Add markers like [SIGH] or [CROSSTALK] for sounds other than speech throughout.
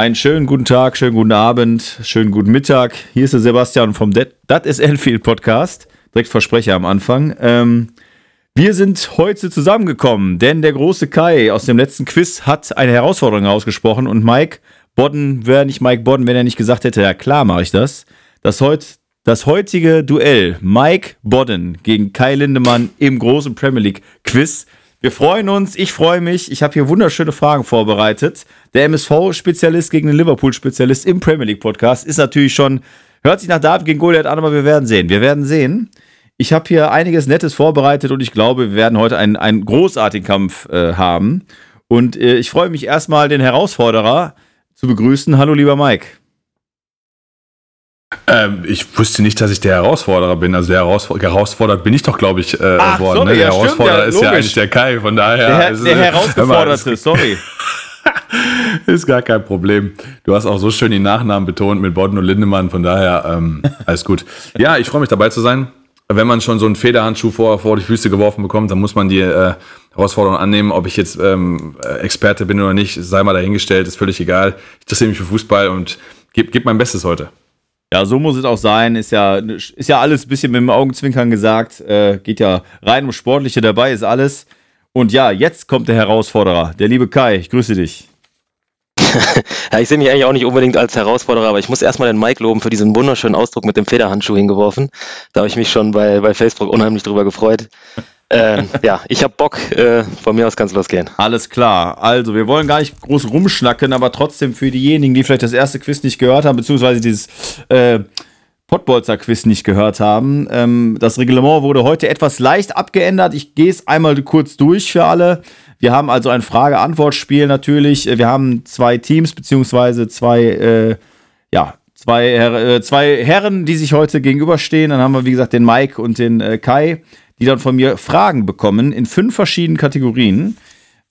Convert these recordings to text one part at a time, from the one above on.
Einen schönen guten Tag, schönen guten Abend, schönen guten Mittag. Hier ist der Sebastian vom Das ist Enfield Podcast. Direkt Versprecher am Anfang. Ähm, wir sind heute zusammengekommen, denn der große Kai aus dem letzten Quiz hat eine Herausforderung ausgesprochen und Mike Bodden wäre nicht Mike Bodden, wenn er nicht gesagt hätte, ja klar mache ich das. Das, heut, das heutige Duell Mike Bodden gegen Kai Lindemann im großen Premier League Quiz wir freuen uns, ich freue mich. Ich habe hier wunderschöne Fragen vorbereitet. Der MSV-Spezialist gegen den Liverpool-Spezialist im Premier League-Podcast ist natürlich schon, hört sich nach David gegen Goliath an, aber wir werden sehen. Wir werden sehen. Ich habe hier einiges Nettes vorbereitet und ich glaube, wir werden heute einen, einen großartigen Kampf äh, haben. Und äh, ich freue mich erstmal, den Herausforderer zu begrüßen. Hallo, lieber Mike. Ähm, ich wusste nicht, dass ich der Herausforderer bin. Also der Herausfor herausfordert bin ich doch, glaube ich, äh, Ach, worden. Sorry, ne? Der ja, Herausforderer stimmt, ja, ist ja eigentlich der Kai. Von daher. Der, ist, der äh, Herausgeforderte, [LAUGHS] sorry. [LAUGHS] ist gar kein Problem. Du hast auch so schön die Nachnamen betont mit Bodden und Lindemann. Von daher ähm, [LAUGHS] alles gut. Ja, ich freue mich dabei zu sein. Wenn man schon so einen Federhandschuh vor, vor die Füße geworfen bekommt, dann muss man die äh, Herausforderung annehmen. Ob ich jetzt ähm, Experte bin oder nicht, sei mal dahingestellt, ist völlig egal. Ich interessiere mich für Fußball und gebe geb mein Bestes heute. Ja, so muss es auch sein. Ist ja, ist ja alles ein bisschen mit dem Augenzwinkern gesagt. Äh, geht ja rein um Sportliche dabei, ist alles. Und ja, jetzt kommt der Herausforderer, der liebe Kai. Ich grüße dich. [LAUGHS] ja, ich sehe mich eigentlich auch nicht unbedingt als Herausforderer, aber ich muss erstmal den Mike loben für diesen wunderschönen Ausdruck mit dem Federhandschuh hingeworfen. Da habe ich mich schon bei, bei Facebook unheimlich drüber gefreut ähm, ja, ich habe Bock. Äh, von mir aus kann es losgehen. Alles klar. Also, wir wollen gar nicht groß rumschnacken, aber trotzdem für diejenigen, die vielleicht das erste Quiz nicht gehört haben, beziehungsweise dieses äh, Pottbolzer-Quiz nicht gehört haben. Ähm, das Reglement wurde heute etwas leicht abgeändert. Ich gehe es einmal kurz durch für alle. Wir haben also ein Frage-Antwort-Spiel natürlich. Wir haben zwei Teams, beziehungsweise zwei, äh, ja, zwei, äh, zwei Herren, die sich heute gegenüberstehen. Dann haben wir, wie gesagt, den Mike und den äh, Kai die dann von mir Fragen bekommen in fünf verschiedenen Kategorien.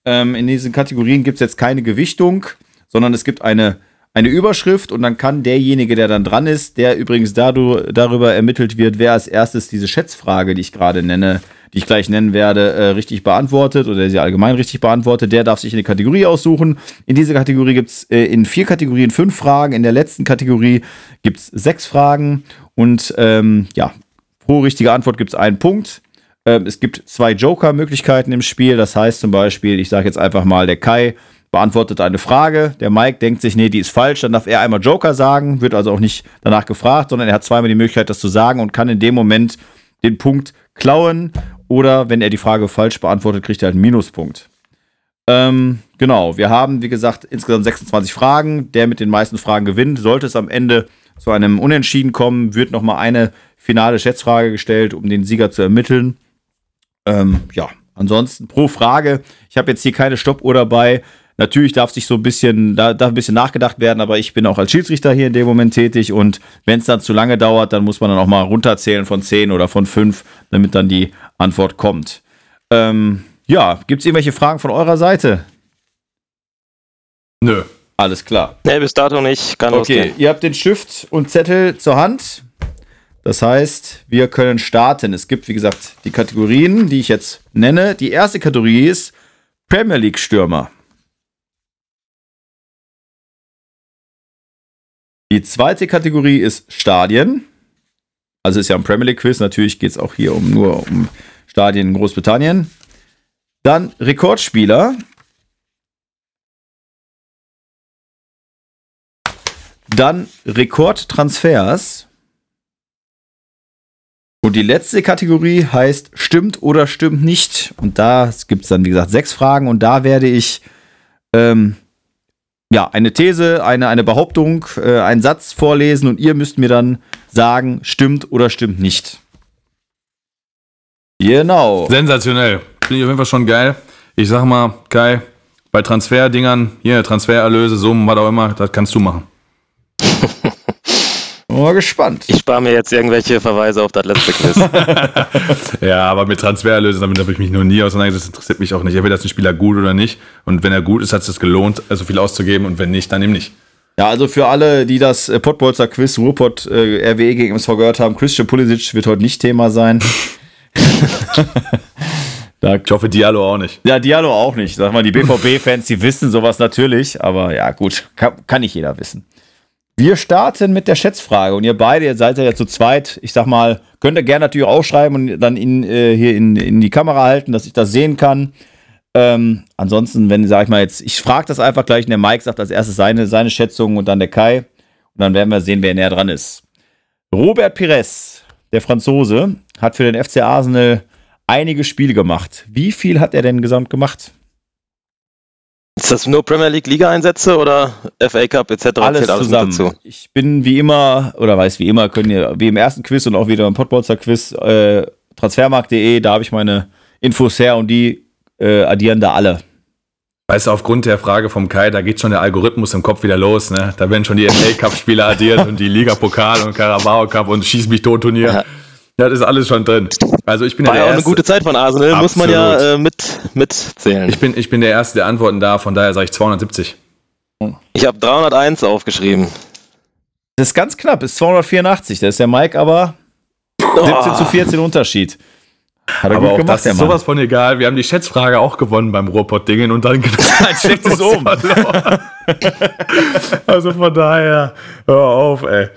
Ähm, in diesen Kategorien gibt es jetzt keine Gewichtung, sondern es gibt eine, eine Überschrift und dann kann derjenige, der dann dran ist, der übrigens dadurch, darüber ermittelt wird, wer als erstes diese Schätzfrage, die ich gerade nenne, die ich gleich nennen werde, äh, richtig beantwortet oder sie allgemein richtig beantwortet, der darf sich eine Kategorie aussuchen. In dieser Kategorie gibt es äh, in vier Kategorien fünf Fragen, in der letzten Kategorie gibt es sechs Fragen und ähm, ja, pro richtige Antwort gibt es einen Punkt. Ähm, es gibt zwei Joker-Möglichkeiten im Spiel. Das heißt zum Beispiel, ich sage jetzt einfach mal, der Kai beantwortet eine Frage. Der Mike denkt sich, nee, die ist falsch. Dann darf er einmal Joker sagen, wird also auch nicht danach gefragt, sondern er hat zweimal die Möglichkeit, das zu sagen und kann in dem Moment den Punkt klauen. Oder wenn er die Frage falsch beantwortet, kriegt er halt einen Minuspunkt. Ähm, genau, wir haben, wie gesagt, insgesamt 26 Fragen. Der mit den meisten Fragen gewinnt. Sollte es am Ende zu einem Unentschieden kommen, wird nochmal eine finale Schätzfrage gestellt, um den Sieger zu ermitteln. Ähm, ja, ansonsten pro Frage. Ich habe jetzt hier keine Stoppuhr dabei. Natürlich darf sich so ein bisschen, da darf ein bisschen nachgedacht werden, aber ich bin auch als Schiedsrichter hier in dem Moment tätig und wenn es dann zu lange dauert, dann muss man dann auch mal runterzählen von 10 oder von 5, damit dann die Antwort kommt. Ähm, ja, gibt es irgendwelche Fragen von eurer Seite? Nö. Alles klar. Nee, bis dato nicht. Kann okay, losgehen. ihr habt den Stift und Zettel zur Hand. Das heißt, wir können starten. Es gibt, wie gesagt, die Kategorien, die ich jetzt nenne. Die erste Kategorie ist Premier League Stürmer. Die zweite Kategorie ist Stadien. Also ist ja ein Premier League Quiz. Natürlich geht es auch hier um nur um Stadien in Großbritannien. Dann Rekordspieler. Dann Rekordtransfers. Und die letzte Kategorie heißt Stimmt oder stimmt nicht. Und da gibt es dann, wie gesagt, sechs Fragen. Und da werde ich ähm, ja, eine These, eine, eine Behauptung, äh, einen Satz vorlesen und ihr müsst mir dann sagen, stimmt oder stimmt nicht. Genau. Sensationell. Finde ich auf jeden Fall schon geil. Ich sag mal, Kai, bei Transferdingern, hier Transfererlöse, Summen, was auch immer, das kannst du machen. [LAUGHS] Mal gespannt. Ich spare mir jetzt irgendwelche Verweise auf das letzte Quiz. [LAUGHS] [LAUGHS] Ja, aber mit Transfererlösen, damit habe ich mich noch nie auseinandergesetzt. Das interessiert mich auch nicht. Entweder ist ein Spieler gut oder nicht. Und wenn er gut ist, hat es sich gelohnt, so viel auszugeben. Und wenn nicht, dann eben nicht. Ja, also für alle, die das äh, Pottbolzer Quiz Ruhrpott äh, RWE gegen MSV gehört haben, Christian Pulisic wird heute nicht Thema sein. [LAUGHS] da, Ich hoffe, Diallo auch nicht. ja, Diallo auch nicht. Sag mal, die BVB-Fans, die wissen sowas natürlich, aber ja, gut, kann, kann nicht jeder wissen. Wir starten mit der Schätzfrage und ihr beide, ihr seid ja zu zweit, ich sag mal, könnt ihr gerne natürlich auch schreiben und dann in, äh, hier in, in die Kamera halten, dass ich das sehen kann. Ähm, ansonsten, wenn, sag ich mal jetzt, ich frage das einfach gleich und der Mike sagt als erstes seine, seine Schätzung und dann der Kai. Und dann werden wir sehen, wer näher dran ist. Robert Pires, der Franzose, hat für den FC Arsenal einige Spiele gemacht. Wie viel hat er denn gesamt gemacht? Ist das nur Premier League Liga-Einsätze oder FA Cup etc. Alles Zählt zusammen. dazu? Ich bin wie immer, oder weiß wie immer, können ihr, wie im ersten Quiz und auch wieder im Podbolzer Quiz, äh, transfermarkt.de, da habe ich meine Infos her und die äh, addieren da alle. Weißt du, aufgrund der Frage vom Kai, da geht schon der Algorithmus im Kopf wieder los. Ne? Da werden schon die FA-Cup-Spieler addiert [LAUGHS] und die Liga-Pokal und Carabao Cup und Schieß mich tot Turnier. Ja. Ja, das ist alles schon drin. Also ich bin ja War der ja auch eine Erste. gute Zeit von Arsenal, muss man ja Absolut. äh, mit, mitzählen. Ich bin, ich bin der Erste, der Antworten da, von daher sage ich 270. Ich habe 301 aufgeschrieben. Das ist ganz knapp, ist 284. Da ist der Mike aber 17 zu 14 Unterschied. Hat er Aber gut auch gemacht, das ist Mann. sowas von egal. Wir haben die Schätzfrage auch gewonnen beim Ruhrpott-Dingen und dann Ein schlechtes Omen. verloren. [LAUGHS] also von daher, hör auf, ey.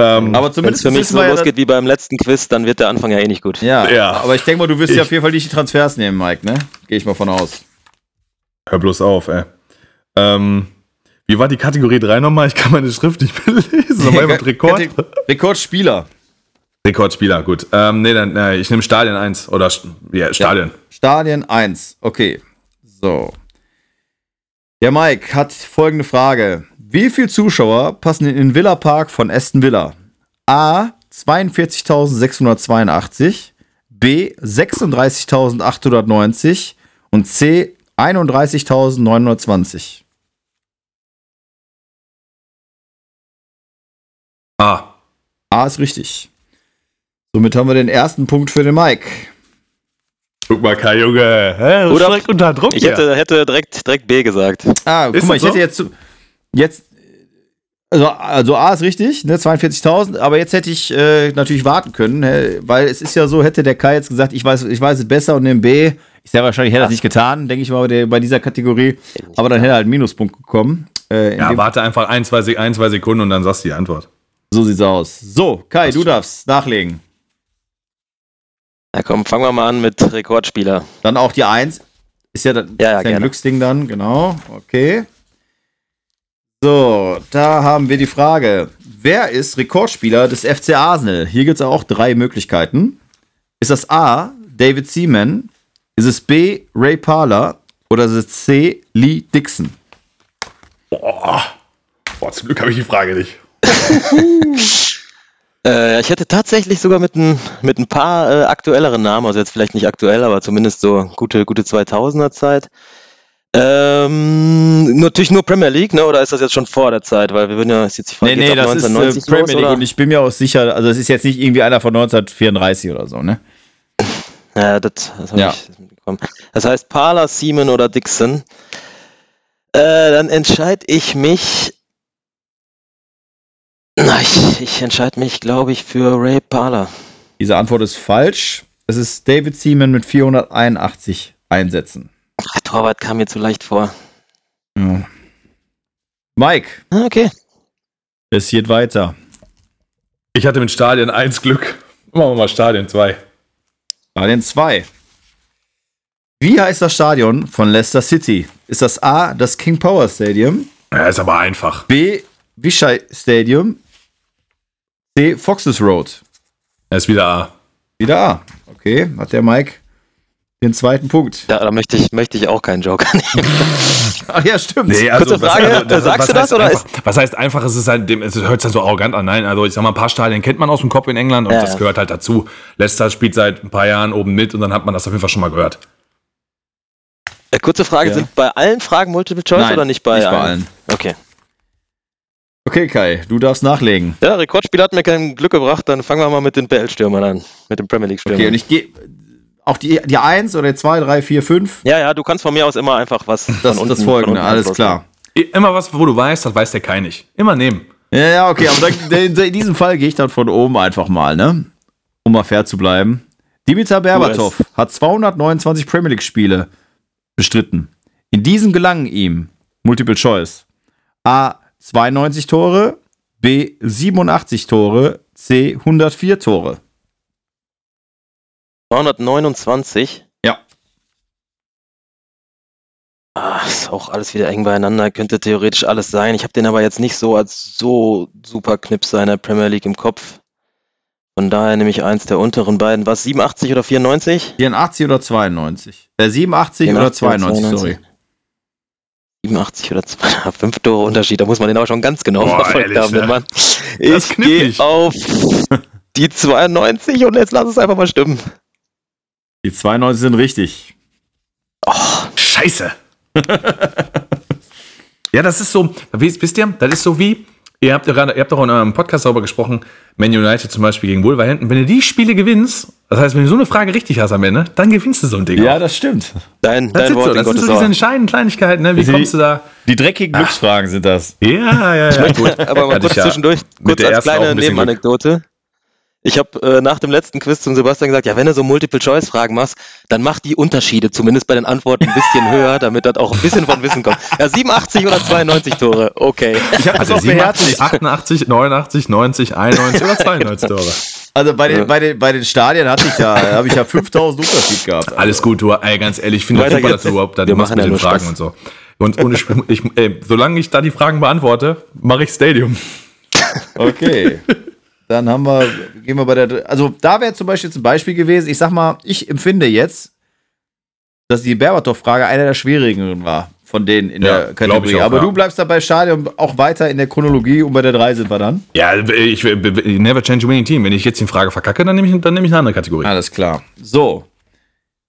Ähm, Aber Wenn es zumindest für mich so ja, losgeht wie beim letzten Quiz, dann wird der Anfang ja eh nicht gut. ja, Ja. aber ich denke mal, du wirst ja auf jeden Fall nicht die Transfers nehmen, Mike, ne? Gehe ich mal von aus. hör bloß auf, ey. Ähm, wie war die Kategorie 3 nochmal? Ich kann meine Schrift nicht mehr lesen. Nochmal [LAUGHS] mit Rekord? Rekordspieler. Rekordspieler, gut. Ähm, nee, dann, äh, ich nehme Stadion 1. Oder, ja, Stadion. Stadien 1. Okay. So. Der Mike hat folgende Frage. Wie viele Zuschauer passen in den Villa Park von Aston Villa? A. 42.682. B. 36.890. Und C. 31.920. Ah, A ist richtig. Somit haben wir den ersten Punkt für den Mike. guck mal, Kai Junge. Hä, Oder- direkt unter Druck Ich hier. hätte, hätte direkt, direkt B gesagt. Ah, Ist guck mal, ich hätte so? jetzt, zu- jetzt also, also A ist richtig, ne, 42.000, aber jetzt hätte ich äh, natürlich warten können, hä, weil es ist ja so, hätte der Kai jetzt gesagt, ich weiß, ich weiß es besser und nehme B, ich sehr wahrscheinlich hätte er das nicht getan, denke ich mal, bei, der, bei dieser Kategorie, aber dann hätte er halt einen Minuspunkt bekommen. Äh, Ja, warte einfach ein zwei, Sek- ein, zwei Sekunden und dann sagst du die Antwort. so sieht's aus. So, Kai, du darfst nachlegen. Na komm, fangen wir mal an mit Rekordspieler. Dann auch die 1. Ist ja, dann, Ja, ja, ist ein. Glücksding dann, genau. Okay. So, da haben wir die Frage. Wer ist Rekordspieler des FC Arsenal? Hier gibt es auch drei Möglichkeiten. Ist das A. David Seaman? Ist es B. Ray Parler? Oder ist es C. Lee Dixon? Boah, zum Glück habe ich die Frage nicht. [LAUGHS] Äh, ich hätte tatsächlich sogar mit ein, mit ein paar äh, aktuelleren Namen, also jetzt vielleicht nicht aktuell, aber zumindest so gute, gute 2000er Zeit. Ähm, natürlich nur Premier League, ne? Oder ist das jetzt schon vor der Zeit? Weil wir würden ja, ist jetzt die Frage, geht's ab 1990 Premier los, League oder? und ich bin mir auch sicher, also es ist jetzt nicht irgendwie einer von 1934 oder so, ne? Ja, das, das habe Ja. ich mitbekommen. Das heißt Parler, Seaman oder Dixon. Äh, dann entscheide ich mich. Na, ich, ich entscheide mich, glaube ich, für Ray Parler. Diese Antwort ist falsch. Es ist David Seaman mit 481 Einsätzen. Ach, Torwart kam mir zu leicht vor. Ja. Mike, Ah, Okay. es geht weiter. Ich hatte mit Stadion 1 Glück. Machen wir mal Stadion 2. Stadion 2. Wie heißt das Stadion von Leicester City? Ist das A, das King Power Stadium, Ja, ist aber einfach. B, Vichy Stadium, C, Foxes Road? Er ist wieder A. Wieder A. Okay, hat der Mike den zweiten Punkt. Ja, da möchte ich, möchte ich auch keinen Joker nehmen. [LAUGHS] Ach ja, stimmt. Kurze Frage, äh, sagst du das, oder einfach, was heißt einfach, es ist halt, dem, es hört sich halt so arrogant an. Nein, also ich sag mal, ein paar Stadien kennt man aus dem Kopf in England und Ja, das ja. gehört halt dazu. Leicester spielt seit ein paar Jahren oben mit und dann hat man das auf jeden Fall schon mal gehört. Äh, kurze Frage, Ja. sind bei allen Fragen Multiple Choice Nein, oder nicht bei nicht bei allen? Okay. Okay, Kai, du darfst nachlegen. Ja, Rekordspiel hat mir kein Glück gebracht, dann fangen wir mal mit den PL-Stürmern an. Mit den Premier League-Stürmern. Okay, und ich gehe auch die, die 1 oder 2, 3, 4, 5. ja, ja, du kannst von mir aus immer einfach was Das unten, das folgende, unten alles klar. Immer was, wo du weißt, das weiß der Kai nicht. Immer nehmen. Ja, ja, okay, aber dann, [LAUGHS] in, diesem Fall gehe ich dann von oben einfach mal, ne? Um mal fair zu bleiben. Dimitar Berbatov hat 229 Premier League-Spiele bestritten. In diesen gelangen ihm Multiple Choice. A. 92 Tore, B. 87 Tore, C. 104 Tore. 229. Ja. Ah, ist auch alles wieder eng beieinander, könnte theoretisch alles sein. Ich habe den aber jetzt nicht so als so super Knips seiner Premier League im Kopf. Von daher nehme ich eins der unteren beiden. Was, 87 oder 94? 84 oder 92? Äh, 87 oder 92, sorry. 87 oder 2, 5 [LAUGHS] Tore Unterschied, da muss man den auch schon ganz genau Boah, verfolgt ehrlich, haben, ne? wenn man. Ich gehe auf [LAUGHS] die 92 und jetzt lass es einfach mal stimmen. Die 92 sind richtig. Scheiße. [LAUGHS] ja, das ist so, wisst, wisst ihr, das ist so wie, ihr habt, ja gerade, ihr habt doch in eurem Podcast darüber gesprochen, Man United zum Beispiel gegen Wolverhampton. Wenn du die Spiele gewinnst, das heißt, wenn du so eine Frage richtig hast am Ende, dann gewinnst du so ein Ding. Ja, auch. das stimmt. Dein, das dein Wort so, das sind so diese entscheidenden Kleinigkeiten, ne? Wie Sie- kommst du da? Die dreckigen Glücksfragen sind das. Ja, ja, ja. gut. Aber mal kurz ich ja zwischendurch, mit kurz der als ersten auch kleine Nebenanekdote. Ich habe äh, nach dem letzten Quiz zum Sebastian gesagt, ja, wenn du so Multiple-Choice-Fragen machst, dann mach die Unterschiede zumindest bei den Antworten ein bisschen [LAUGHS] höher, damit das auch ein bisschen von Wissen kommt. Ja, 87 oder 92 Tore, okay. Ich habe das Also auch beherzigt. 87, 88, 89, 90, 91 oder 92 Tore. Also bei den, bei den, bei den Stadien hatte ich ja, habe ich ja 5000 Unterschied gehabt. [LAUGHS] Alles gut, du, ey, ganz ehrlich, ich finde das super, geht's. dass du überhaupt da Wir machst mit ja den Fragen Spaß. und so. Und, und ich, ich, ey, solange ich da die Fragen beantworte, mache ich Stadium. Okay. [LAUGHS] Dann haben wir, gehen wir bei der, also da wäre zum Beispiel jetzt ein Beispiel gewesen. Ich sag mal, ich empfinde jetzt, dass die Berbatov-Frage einer der schwierigeren war von denen in Ja, der Kategorie. auch, Aber ja. du bleibst dabei Stadion auch weiter in der Chronologie und bei der 3 sind wir dann. Ja, ich never change a winning team. Wenn ich jetzt die Frage verkacke, dann nehme ich, dann nehme ich eine andere Kategorie. Alles klar. So.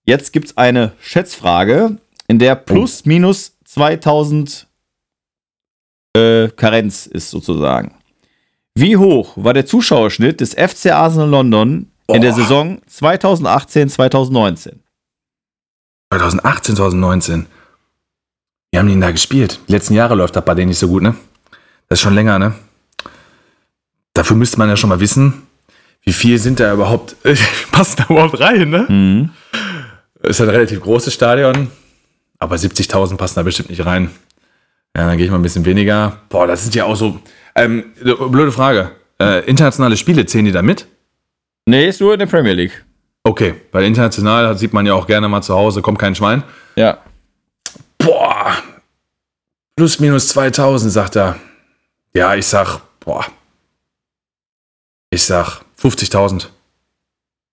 Jetzt gibt es eine Schätzfrage, in der plus minus 2000 äh, Karenz ist sozusagen. Wie hoch war der Zuschauerschnitt des FC Arsenal London in der Boah. Saison 2018-2019? 2018, 2019. Wie haben die denn da gespielt? Die letzten Jahre läuft das bei denen nicht so gut, ne? Das ist schon länger, ne? Dafür müsste man ja schon mal wissen, wie viel sind da überhaupt, [LAUGHS] passen da überhaupt rein, ne? Mhm. Ist ein relativ großes Stadion, aber 70.000 passen da bestimmt nicht rein. Ja, dann gehe ich mal ein bisschen weniger. Boah, das sind ja auch so. Ähm, blöde Frage. Äh, internationale Spiele zählen die da mit? Nee, ist nur in der Premier League. Okay, weil international sieht man ja auch gerne mal zu Hause, kommt kein Schwein. Ja. Boah, plus minus 2000, sagt er. Ja, ich sag, boah. Ich sag 50.000.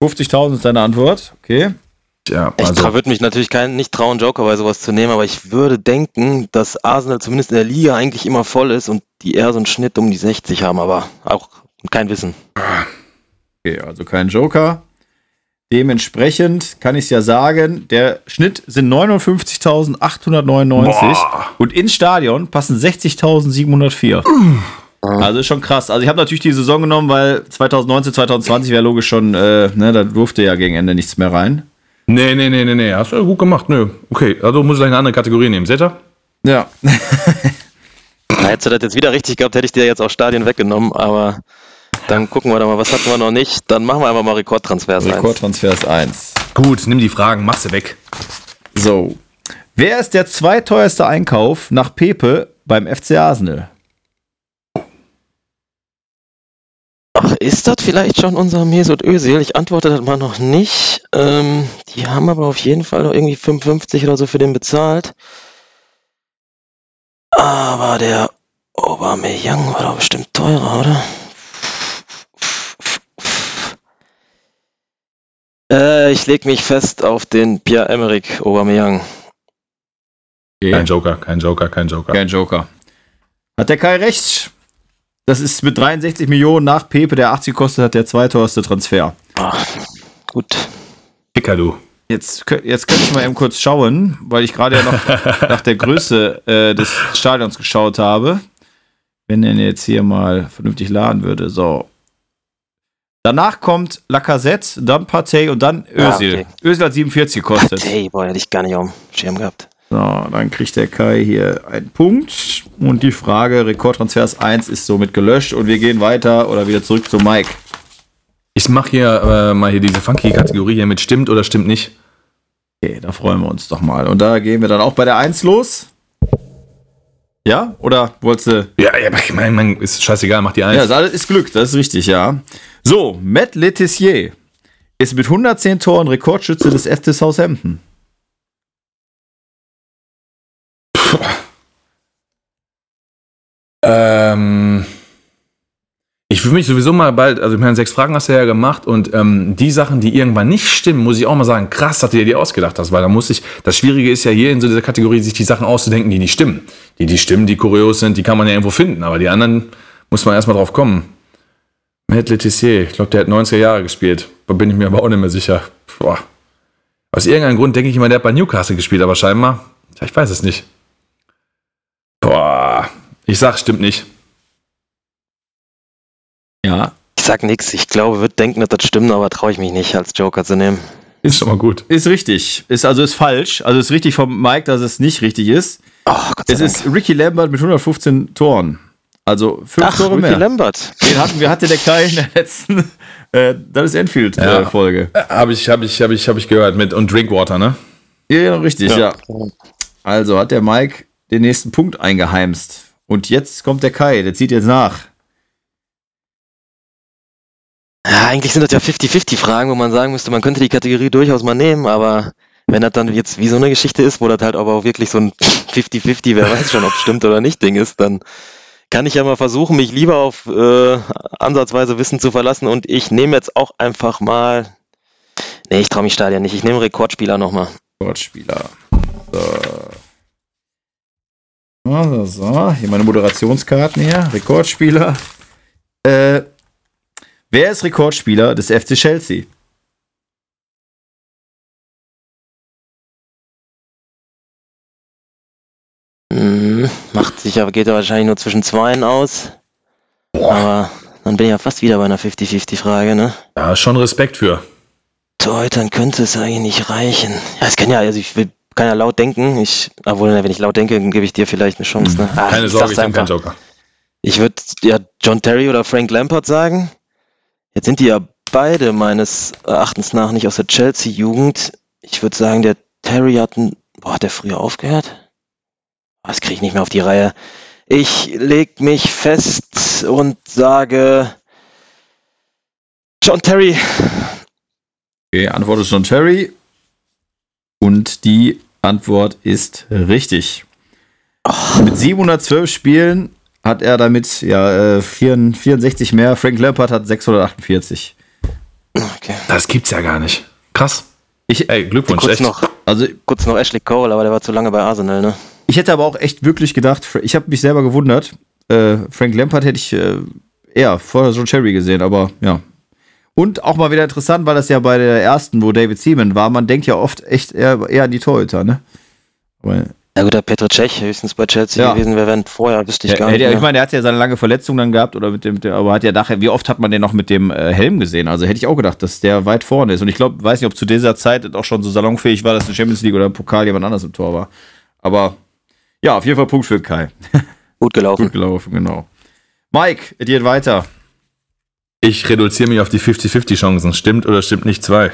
50.000 ist deine Antwort. Okay. Ja, Ich also, würde mich natürlich kein, nicht trauen, Joker bei sowas zu nehmen, aber ich würde denken, dass Arsenal zumindest in der Liga eigentlich immer voll ist und die eher so einen Schnitt um die 60 haben, aber auch kein Wissen. Okay, also kein Joker. Dementsprechend kann ich es ja sagen, der Schnitt sind 59.899 Boah. und ins Stadion passen 60.704. Also ist schon krass. Also ich habe natürlich die Saison genommen, weil 2019, 2020 wäre logisch schon, äh, ne, da durfte ja gegen Ende nichts mehr rein. Nee, nee, nee, nee, nee, hast du gut gemacht. Nö, okay, also muss ich eine andere Kategorie nehmen. Seht ihr? Ja. [LAUGHS] Na, hättest du das jetzt wieder richtig gehabt, hätte ich dir jetzt auch Stadien weggenommen, aber dann gucken wir da mal, was hatten wir noch nicht. Dann machen wir einfach mal Rekordtransfers ein. Rekordtransfers 1. Gut, nimm die Fragen, mach sie weg. So. Wer ist der zweiteuerste Einkauf nach Pepe beim FC Arsenal? Ach, ist das vielleicht schon unser Mesut Özil? Ich antworte das mal noch nicht. Ähm, die haben aber auf jeden Fall noch irgendwie 55 oder so für den bezahlt. Aber der Aubameyang war doch bestimmt teurer, oder? Äh, ich leg mich fest auf den Pierre-Emerick Aubameyang. Kein Joker, kein Joker, kein Joker. Kein Joker. Hat der Kai recht? Das ist mit 63 Millionen nach Pepe, der 80 gekostet hat, der zweiteuerste Transfer. Ah, gut. Picker, du. Jetzt, jetzt könnte ich mal eben kurz schauen, weil ich gerade ja noch [LAUGHS] nach der Größe äh, des Stadions geschaut habe. wenn er jetzt hier mal vernünftig laden würde. So. Danach kommt Lacazette, dann Partey und dann Özil. Ah, okay. Özil hat 47 gekostet. Hey, boah, hätte ich gar nicht auf dem Schirm gehabt. So, dann kriegt der Kai hier einen Punkt. Und die Frage Rekordtransfers 1 ist somit gelöscht und wir gehen weiter oder wieder zurück zu Mike. Ich mache hier äh, mal hier diese funky Kategorie hier mit stimmt oder stimmt nicht. Okay, da freuen wir uns doch mal. Und da gehen wir dann auch bei der 1 los. Ja? Oder wolltest du. Ja, ja, ich mein, mein, ist scheißegal, mach die Ja, eins. das ist Glück, das ist richtig, ja. So, Matt Letizier ist mit 110 Toren Rekordschütze des FC Southampton. Ich will mich sowieso mal bald, also ich meine, sechs Fragen hast du ja gemacht und ähm, die Sachen, die irgendwann nicht stimmen, muss ich auch mal sagen, krass, dass du dir die ausgedacht hast, weil da muss ich, das Schwierige ist ja hier in so dieser Kategorie, sich die Sachen auszudenken, die nicht stimmen. Die, die stimmen, die kurios sind, die kann man ja irgendwo finden, aber die anderen muss man erstmal drauf kommen. Matt Letizier, ich glaube, der hat 90er Jahre gespielt, da bin ich mir aber auch nicht mehr sicher. Boah. Aus irgendeinem Grund denke ich immer, der hat bei Newcastle gespielt, aber scheinbar, ich weiß es nicht. Boah, ich sag, stimmt nicht. Ja, Ich sag nix. Ich glaube, würde denken, dass das stimmt, aber traue ich mich nicht, als Joker zu nehmen. Ist schon mal gut. ist richtig. Ist also ist falsch. Also ist richtig vom Mike, dass es nicht richtig ist. Oh, Gott sei Es Dank. ist Ricky Lambert mit 115 Toren. Also fünf Ach, Tore Ricky mehr. Lambert. Den hatten wir, hatte der Kai in der letzten, [LAUGHS] äh, das ist Ja. Enfield-Folge. Habe ich, habe ich, habe ich, habe ich gehört mit und Drinkwater, ne? ja, ja, richtig, ja. Also hat der Mike den nächsten Punkt eingeheimst. Und jetzt kommt der Kai, der zieht jetzt nach. Ja, eigentlich sind das ja 50-50-Fragen, wo man sagen müsste, man könnte die Kategorie durchaus mal nehmen, aber wenn das dann jetzt wie so eine Geschichte ist, wo das halt aber auch wirklich so ein 50-50, wer weiß schon, ob es stimmt oder nicht, Ding ist, dann kann ich ja mal versuchen, mich lieber auf äh, ansatzweise Wissen zu verlassen und ich nehme jetzt auch einfach mal. Nee, ich traue mich Stadion nicht. Ich nehme Rekordspieler nochmal. Sportspieler. So. So, so, so. Hier meine Moderationskarten hier. Rekordspieler. Äh, wer ist Rekordspieler des FC Chelsea? Hm, macht sich aber, geht er wahrscheinlich nur zwischen zweien aus. Aber dann bin ich ja fast wieder bei einer 50-50-Frage, ne? Ja, schon Respekt für. Torhütern könnte es eigentlich nicht reichen. Ja, es kann ja, also ich will, kann ja laut denken. Ich, obwohl, wenn ich laut denke, dann gebe ich dir vielleicht eine Chance. Ne? Ah, Keine ich Sorge, ich bin kein. Joker. Ich würde ja John Terry oder Frank Lampard sagen. Jetzt sind die ja beide meines Erachtens nach nicht aus der Chelsea-Jugend. Ich würde sagen, der Terry hat ein, boah, hat der früher aufgehört? Das kriege ich nicht mehr auf die Reihe. Ich leg mich fest und sage John Terry. Okay, Antwort ist John Terry. Und die Antwort ist richtig. Mit 712 Spielen hat er damit ja, äh, 64 mehr. Frank Lampard hat 648. Okay. Das gibt's ja gar nicht. Krass. Ich, Ey, Glückwunsch, Kurz echt. noch, also, kurz noch Ashley Cole, aber der war zu lange bei Arsenal, ne? ich hätte aber auch echt wirklich gedacht, ich habe mich selber gewundert. Äh, Frank Lampard hätte ich äh, eher vor John Terry gesehen, aber ja. Und auch mal wieder interessant, weil das ja bei der ersten, wo David Seaman war, man denkt ja oft echt eher, eher an die Torhüter, ne? Aber Ja gut, der Petr Cech höchstens bei Chelsea Ja. gewesen wäre, wenn vorher, wüsste ich Ja, gar nicht. mehr. ich meine, er hat ja seine lange Verletzung dann gehabt oder mit dem, mit dem aber hat ja nachher, wie oft hat man den noch mit dem äh, Helm gesehen? Also hätte ich auch gedacht, dass der weit vorne ist. Und ich glaube, weiß nicht, ob zu dieser Zeit auch schon so salonfähig war, dass in Champions League oder im Pokal jemand anders im Tor war. Aber ja, auf jeden Fall Punkt für Kai. [LAUGHS] Gut gelaufen. Gut gelaufen, genau. Mike, es geht weiter. Ich reduziere mich auf die 50-50 Chancen. Stimmt oder stimmt nicht zwei?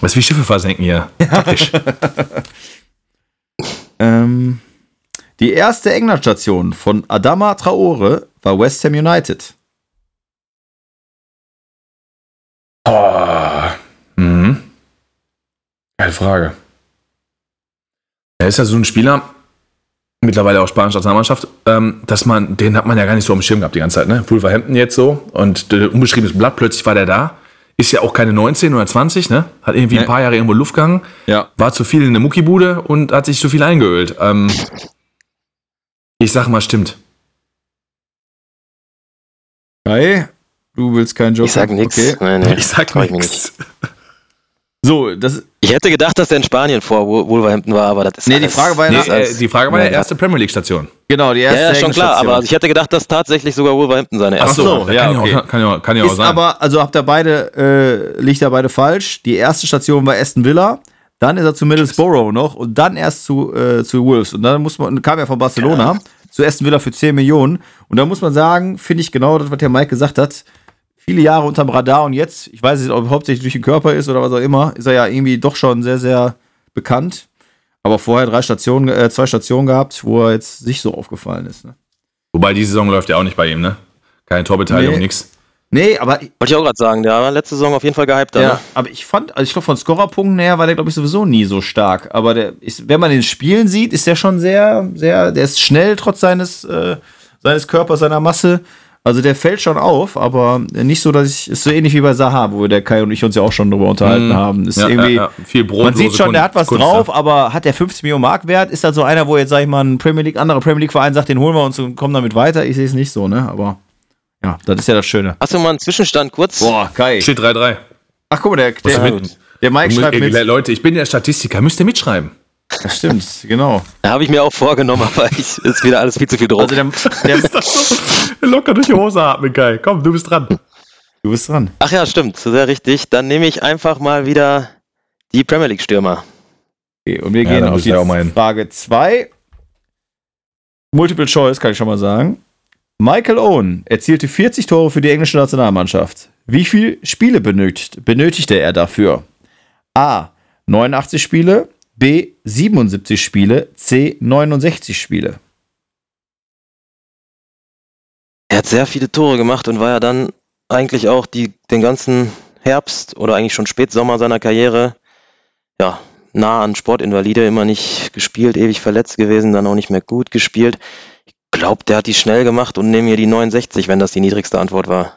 Was ist wie Schiffe versenken hier? [LAUGHS] Praktisch. Ähm, die erste England-Station von Adama Traore war West Ham United. oh. mhm. Geile Frage. Er ist ja so ein Spieler, mittlerweile auch spanische Nationalmannschaft, ähm, dass man, den hat man ja gar nicht so am Schirm gehabt die ganze Zeit, ne? Wolverhampton jetzt so und äh, unbeschriebenes Blatt, plötzlich war der da. Ist ja auch keine 19 oder 20, ne? Hat irgendwie Nee. ein paar Jahre irgendwo Luft gegangen. Ja. war zu viel in der Muckibude und hat sich zu viel eingeölt. Ähm, ich sag mal, stimmt. Kai, du willst keinen Joker? Ich sag nichts. Okay. Nee, nee, Ich sag nichts. So, das Ich hätte gedacht, dass der in Spanien vor Wol- Wolverhampton war, aber das ist Nee, die Frage war ja Nee, äh, die Frage war Ja, der erste Premier League Station. Genau, die Ja, erste ja, schon klar, aber also ich hätte gedacht, dass tatsächlich sogar Wolverhampton seine Ach erste so, war. ja, kann, okay. ja auch, kann, ja, kann ja auch ist sein. aber, also habt ihr beide, äh, liegt da beide falsch. Die erste Station war Aston Villa, dann ist er zu Middlesbrough noch und dann erst zu, äh, zu Wolves. Und dann muss man, kam er von Barcelona zu Aston Villa für 10 Millionen. Und da muss man sagen, finde ich genau das, was der Mike gesagt hat. Viele Jahre unterm Radar und jetzt, ich weiß nicht, ob er hauptsächlich durch den Körper ist oder was auch immer, ist er ja irgendwie doch schon sehr, sehr bekannt. Aber vorher drei Stationen, äh, zwei Stationen gehabt, wo er jetzt nicht so aufgefallen ist. Ne? Wobei die Saison läuft ja auch nicht bei ihm, ne? Keine Torbeteiligung, Nee. nix. Nee, aber Wollte ich auch gerade sagen, der war letzte Saison auf jeden Fall gehypt. Ja, Ne? aber ich fand, also ich glaube, von Scorerpunkten her war der, glaube ich, sowieso nie so stark. Aber der ist, wenn man den Spielen sieht, ist der schon sehr, sehr, der ist schnell trotz seines, äh, seines Körpers, seiner Masse. Also der fällt schon auf, aber nicht so, dass ich, ist so ähnlich wie bei Saha, wo der Kai und ich uns ja auch schon drüber unterhalten Mhm. haben. Ist Ja, irgendwie, ja, ja. Viel Brot. man sieht schon, der hat was drauf, aber hat der 50 Millionen Mark wert? Ist das so einer, wo jetzt, sag ich mal, ein Premier League, anderer Premier League Verein sagt, den holen wir uns und kommen damit weiter? Ich sehe es nicht so, ne? Aber ja, das ist ja das Schöne. Hast du mal einen Zwischenstand kurz? Boah, Kai. Steht 3-3. Ach, guck mal, der, der, der Mike schreibt mit. Leute, ich bin der Statistiker, müsst ihr mitschreiben. Das stimmt, genau. Da habe ich mir auch vorgenommen, [LAUGHS] aber ich, ist wieder alles viel zu viel Druck. Also der, der, [LAUGHS] Locker durch die Hose atmen, Kai. Komm, du bist dran. du bist dran. Ach ja, stimmt, sehr richtig. Dann nehme ich einfach mal wieder die Premier League Stürmer. Okay, und wir Ja, gehen auf die du ja auch mal hin. Frage 2. Multiple Choice kann ich schon mal sagen. Michael Owen erzielte 40 Tore für die englische Nationalmannschaft. Wie viele Spiele benötigt, benötigte er dafür? A. 89 Spiele. B. 77 Spiele. C. 69 Spiele. Er hat sehr viele Tore gemacht und war ja dann eigentlich auch die, den ganzen Herbst oder eigentlich schon Spätsommer seiner Karriere ja, nah an Sportinvalide, immer nicht gespielt, ewig verletzt gewesen, dann auch nicht mehr gut gespielt. Ich glaube, der hat die schnell gemacht und nehme hier die 69, wenn das die niedrigste Antwort war.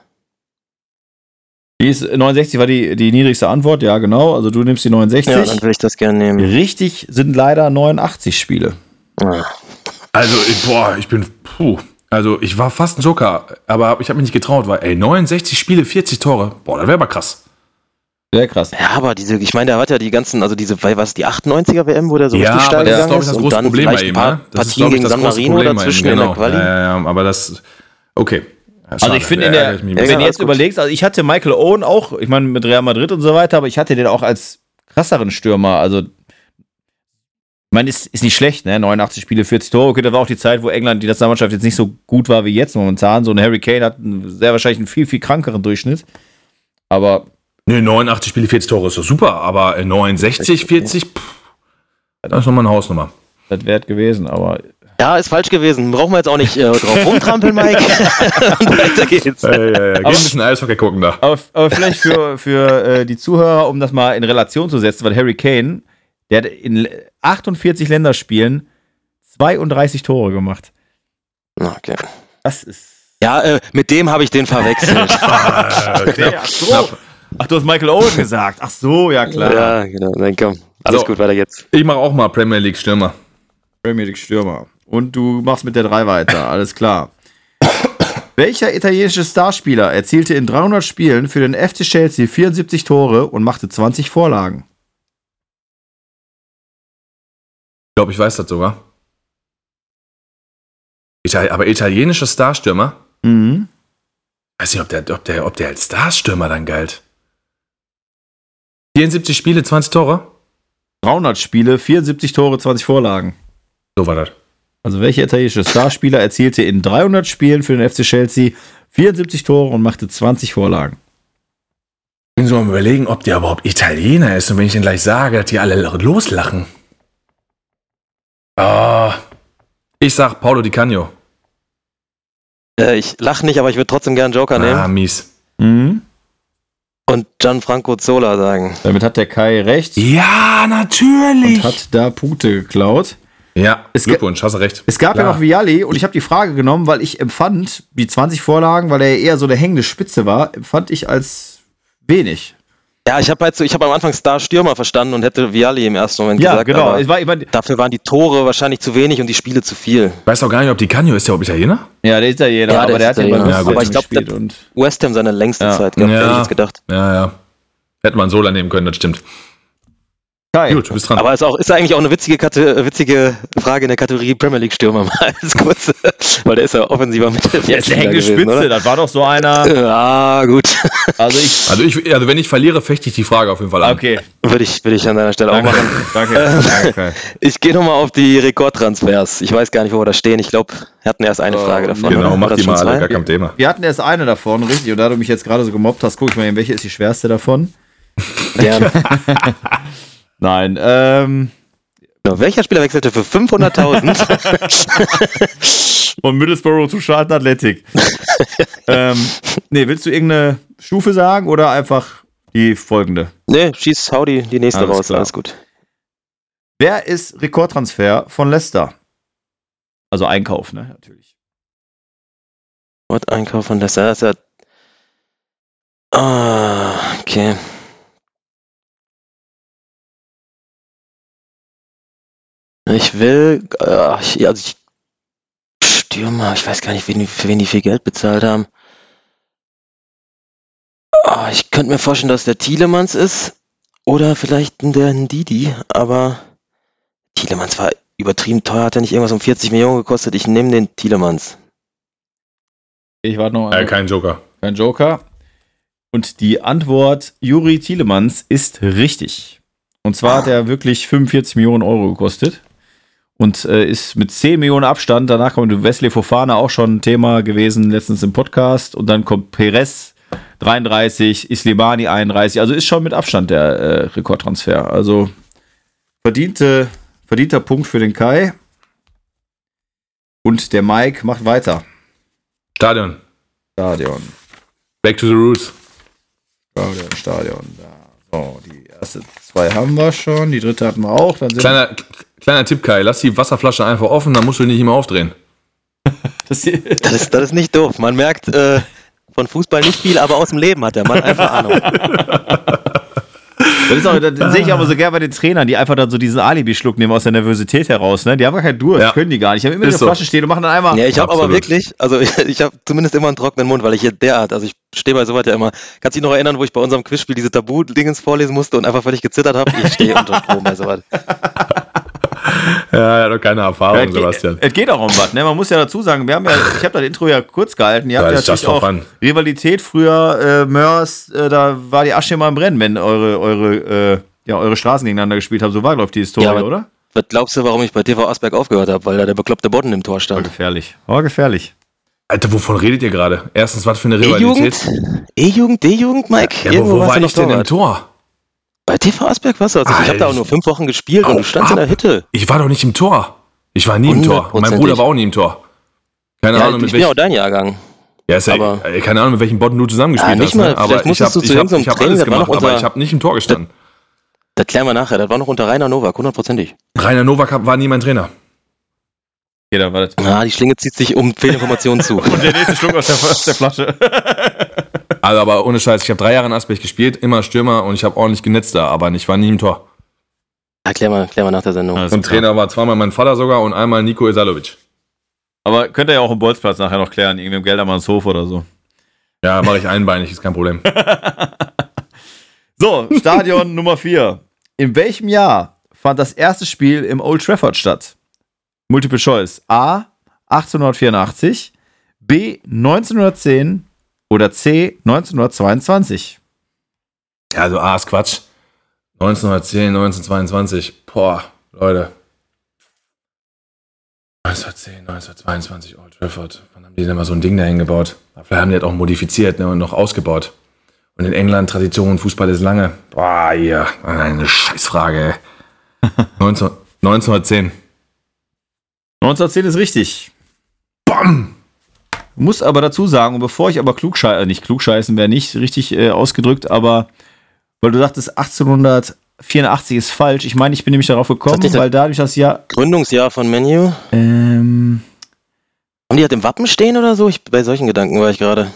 Die ist, 69 war die, die niedrigste Antwort, ja genau. Also du nimmst die 69. Ja, dann will ich das gerne nehmen. Richtig sind leider 89 Spiele. Also, ich- boah, ich bin, puh. Also, ich war fast ein Joker, aber ich habe mich nicht getraut, weil, ey, 69 Spiele, 40 Tore. Boah, das wäre aber krass. Sehr krass. Ja, aber diese, ich meine, der hat ja die ganzen, also diese, weil was die 98er WM, wo der so ja, richtig steil das ist, gegangen glaube ich, das und große dann Problem bei ihm, ein paar ne? Das ist, Partien glaube ich, gegen das San große Marino Problem bei ihm, dazwischen in genau. der Quali. Ja, ja, ja, aber das, okay. Ja, Also schade. ich finde, in der- wenn du jetzt gut. überlegst, also ich hatte Michael Owen auch, ich meine mit Real Madrid und so weiter, aber ich hatte den auch als krasseren Stürmer. Also, ich meine, ist, ist nicht schlecht, ne? 89 Spiele, 40 Tore. Okay, da war auch die Zeit, wo England, die Nationalmannschaft jetzt nicht so gut war wie jetzt momentan. So ein Harry Kane hat einen, sehr wahrscheinlich einen viel, viel krankeren Durchschnitt. Aber Nö, 89 Spiele, 40 Tore ist doch super, aber äh, 69, 40, pff, das ist nochmal eine Hausnummer. das wert gewesen. Aber Ja, ist falsch gewesen. Brauchen wir jetzt auch nicht äh, drauf rumtrampeln, [LAUGHS] Mike. und [LAUGHS] weiter geht's. Ja, ja, ja. Geh ein bisschen Eishockey gucken da. Aber, aber vielleicht für, für äh, die Zuhörer, um das mal in Relation zu setzen, weil Harry Kane, der hat in 48 Länderspielen 32 Tore gemacht. Okay. Das ist. Ja, äh, mit dem habe ich den verwechselt. [LAUGHS] Äh, Ach so. Ach, du hast Michael Owen gesagt. Ach so, ja klar. ja, genau. Dann komm. Alles So. gut, weiter geht's. Ich mache auch mal Premier League Stürmer. Premier League Stürmer. Und du machst mit der 3 weiter. Alles klar. Welcher italienische Starspieler erzielte in 300 Spielen für den FC Chelsea 74 Tore und machte 20 Vorlagen? Ich glaube, ich weiß das sogar. Ital aber italienischer Starstürmer? Mhm. Weiß nicht, ob der, ob der, ob der als Starstürmer dann galt. 74 Spiele, 20 Tore? 300 Spiele, 74 Tore, 20 Vorlagen. So war das. Also welcher italienische Starspieler erzielte in 300 Spielen für den FC Chelsea 74 Tore und machte 20 Vorlagen? Ich bin so am überlegen, ob der überhaupt Italiener ist. Und wenn ich den gleich sage, dass die alle loslachen. Ah. Ich sag Paulo Di Canio. Äh, ich lache nicht, aber ich würde trotzdem gerne Joker Ah, nehmen mies. Mhm. und Gianfranco Zola sagen. Damit hat der Kai recht Ja, und natürlich. hat da Punkte geklaut. Ja, Es Glückwunsch, hast du recht. Es gab ja Klar. noch Vialli und ich habe die Frage genommen, weil ich empfand, die 20 Vorlagen, weil er eher so eine hängende Spitze war, empfand ich als wenig. Ja, ich habe halt so, ich habe am Anfang Star Stürmer verstanden und hätte Vialli im ersten Moment Ja, gesagt. genau. aber Es war, ich mein, Dafür waren die Tore wahrscheinlich zu wenig und die Spiele zu viel. Ich weiß auch gar nicht, ob Di Canio ist der überhaupt Italiener? ja, der Italiener, Ja, aber der der ist hat ja Italiener. bei Ja, West gut. Aber ich glaub, gespielt und West Ham seine längste Ja. Zeit gehabt, Ja. hätte ich jetzt gedacht. Ja, ja. Hätte man Sola nehmen können, das stimmt. Kai, Gut, du bist dran. Aber ist, auch, ist eigentlich auch eine witzige, Kate, witzige Frage in der Kategorie Premier League Stürmer mal [LAUGHS] als kurz, weil der ist ja offensiver Mittelfeldspieler der hängende gewesen, Spitze, oder? das war doch so einer. Ja, gut. Also ich. also, ich, also wenn ich verliere, fechte ich die Frage auf jeden Fall an. Okay. Würde ich, würde ich an deiner Stelle auch machen. Danke. Danke, Kai. Ich gehe nochmal auf die Rekordtransfers. Ich weiß gar nicht, wo wir da stehen. Ich glaube, wir hatten erst eine Frage davon. Genau, oder? mach die mal alle, gar kein Thema. Wir hatten erst eine davon, richtig. Und da du mich jetzt gerade so gemobbt hast, guck ich mal, hin, welche ist die schwerste davon? Gerne. [LAUGHS] [LAUGHS] Nein, ähm, Genau, welcher Spieler wechselte für 500.000? [LAUGHS] von Middlesbrough zu Charlton Athletic. [LAUGHS] ähm, nee, willst du irgendeine Stufe sagen oder einfach die folgende? nee, schieß, hau die, die nächste Alles raus. klar. Alles gut. Wer ist Rekordtransfer von Leicester? Also Einkauf, ne? Natürlich. Wort Einkauf von Leicester. Das ist ja. Ah, okay. Ich will. Äh, ich, also ich. Stürmer, ich weiß gar nicht, wen, die- für wen die viel Geld bezahlt haben. Ah, ich könnte mir vorstellen, dass der Thielemanns ist. Oder vielleicht der Ndidi, aber Thielemanns war übertrieben teuer, hat er nicht irgendwas um 40 Millionen gekostet? Ich nehme den Thielemanns. Ich warte noch. Äh, kein Joker. Kein Joker. Und die Antwort Juri Tielemans ist richtig. Und zwar hat er wirklich 45 Millionen Euro gekostet. Und äh, ist mit 10 Millionen Abstand, danach kommt Wesley Fofana auch schon ein Thema gewesen, letztens im Podcast. Und dann kommt Perez 33, Islimani 31. Also ist schon mit Abstand der äh, Rekordtransfer. Also verdiente, verdienter Punkt für den Kai. Und der Mike macht weiter. Stadion. Stadion. Back to the roots. Stadion, Stadion. So, die erste zwei haben wir schon, die dritte hatten wir auch. Dann sind Kleiner, kleiner Tipp, Kai. Lass die Wasserflasche einfach offen, dann musst du nicht immer aufdrehen. [LAUGHS] das, ist, das ist nicht doof. Man merkt äh, von Fußball nicht viel, aber aus dem Leben hat der Mann einfach Ahnung. das, ist auch, das sehe ich aber so gerne bei den Trainern, die einfach dann so diesen Alibi-Schluck nehmen aus der Nervosität heraus. Ne? Die haben gar keinen Durst, Ja. können die gar nicht. Die haben immer Ist eine so. Flasche stehen und machen dann einmal. Ja, ich habe aber wirklich, also [LAUGHS] ich, ich habe zumindest immer einen trockenen Mund, weil ich hier derart, also ich stehe bei sowas ja immer. Kannst du dich noch erinnern, wo ich bei unserem Quizspiel diese Tabu-Dingens vorlesen musste und einfach völlig gezittert habe? Ich stehe unter Strom bei sowas. [LAUGHS] Ja, er hat doch keine Erfahrung, Ja, Sebastian. geht, es geht auch um was. Ne? Man muss ja dazu sagen, wir haben ja, ich habe das Intro ja kurz gehalten. Ihr habt ja natürlich auch an. Rivalität früher, äh, Mörs, äh, da war die Asche immer im Brennen, wenn eure, eure, äh, ja, eure Straßen gegeneinander gespielt haben. So war, glaube ich, die Historie, Ja, aber- oder? Was glaubst du, warum ich bei TV Asberg aufgehört habe? Weil da der bekloppte Bodden im Tor War stand. gefährlich. War gefährlich. Alter, wovon redet ihr gerade? Erstens, was für eine E-Jugend? Rivalität? E-Jugend, D-Jugend, Mike? Ja, aber Irgendwo wo warst war du ich denn im. Tor? Bei TV Asberg warst du. Also ich habe da auch nur fünf Wochen gespielt und Au du standst in der ab. Hütte. Ich war doch nicht im Tor. Ich war nie im Tor. Und mein. Bruder war auch nie im Tor. Keine Ja, Ahnung, ich mit bin ja auch welchem. dein Jahrgang. Ja, ist ja, aber- keine Ahnung, mit welchem Bodden du zusammengespielt Ja, nicht hast. mal, Ne? Aber ich habe ich hab, ich hab alles das gemacht, noch aber ich habe nicht im Tor gestanden. Das klären wir nachher. Das war noch unter Rainer Nowak, hundertprozentig. Rainer Nowak war nie mein Trainer. Okay, dann war das. Ah, die Schlinge zieht sich um Fehlinformationen zu. [LAUGHS] Und der nächste Schluck aus der, aus der Flasche. [LAUGHS] Also, aber ohne Scheiß, ich habe drei Jahre in Asbech gespielt, immer Stürmer und ich habe ordentlich genetzt da, aber ich war nie im Tor. Ja, klär mal, klär mal nach der Sendung. Alles Und klar. Trainer war zweimal mein Vater sogar und einmal Nico Esalovic. Aber könnt ihr ja auch im Bolzplatz nachher noch klären, irgendwie im Geldermannshof oder so. Ja, mache ich einbeinig, ist kein Problem. [LAUGHS] So, Stadion Nummer 4. In welchem Jahr fand das erste Spiel im Old Trafford statt? Multiple Choice. A. 1884, B. 1910 oder C. 1922. Ja, also A ist Quatsch. 1910, 1922. Boah, Leute. 1910, 1922, Old Trafford. Wann haben die denn mal so ein Ding da hingebaut? Vielleicht haben die das auch modifiziert ne, und noch ausgebaut. Und in England Tradition, Fußball ist lange. Boah, hier, eine Scheißfrage, ey. [LAUGHS] 19, 1910. 1910 ist richtig. Bam! Muss aber dazu sagen, und bevor ich aber klugscheiße, äh, nicht klugscheißen wäre nicht richtig äh, ausgedrückt, aber weil du sagtest, 1884 ist falsch. Ich meine, ich bin nämlich darauf gekommen, weil dadurch das Jahr. Gründungsjahr von Menu. Ähm, Haben die halt im Wappen stehen oder so? Ich, bei solchen Gedanken war ich gerade.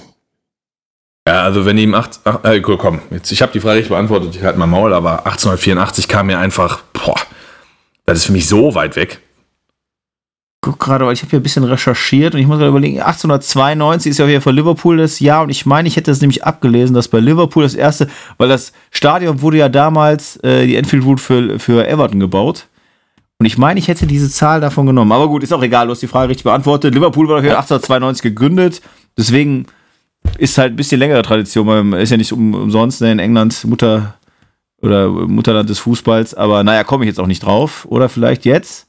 Ja, also wenn die im 8, ach, äh, komm, jetzt, ich habe die Frage richtig beantwortet, ich halte mal Maul, aber 1884 kam mir einfach, boah, das ist für mich so weit weg. Guck gerade, weil ich habe hier ein bisschen recherchiert und ich muss gerade überlegen, 1892 ist ja hier für Liverpool das Jahr und ich meine, ich hätte das nämlich abgelesen, dass bei Liverpool das erste, weil das Stadion wurde ja damals, äh, die Enfield Route für, für Everton gebaut. Und ich meine, ich hätte diese Zahl davon genommen. Aber gut, ist auch egal, du hast die Frage richtig beantwortet. Liverpool wurde dafür 1892 gegründet, deswegen ist halt ein bisschen längere Tradition, weil ist ja nicht um, umsonst ne, in England Mutter oder Mutterland des Fußballs, aber naja, komme ich jetzt auch nicht drauf. Oder vielleicht jetzt?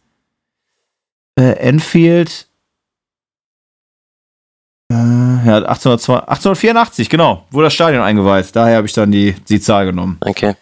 Äh, Enfield. Äh, ja, 1802, 1884, genau, wurde das Stadion eingeweiht. Daher habe ich dann die, die Zahl genommen. Okay.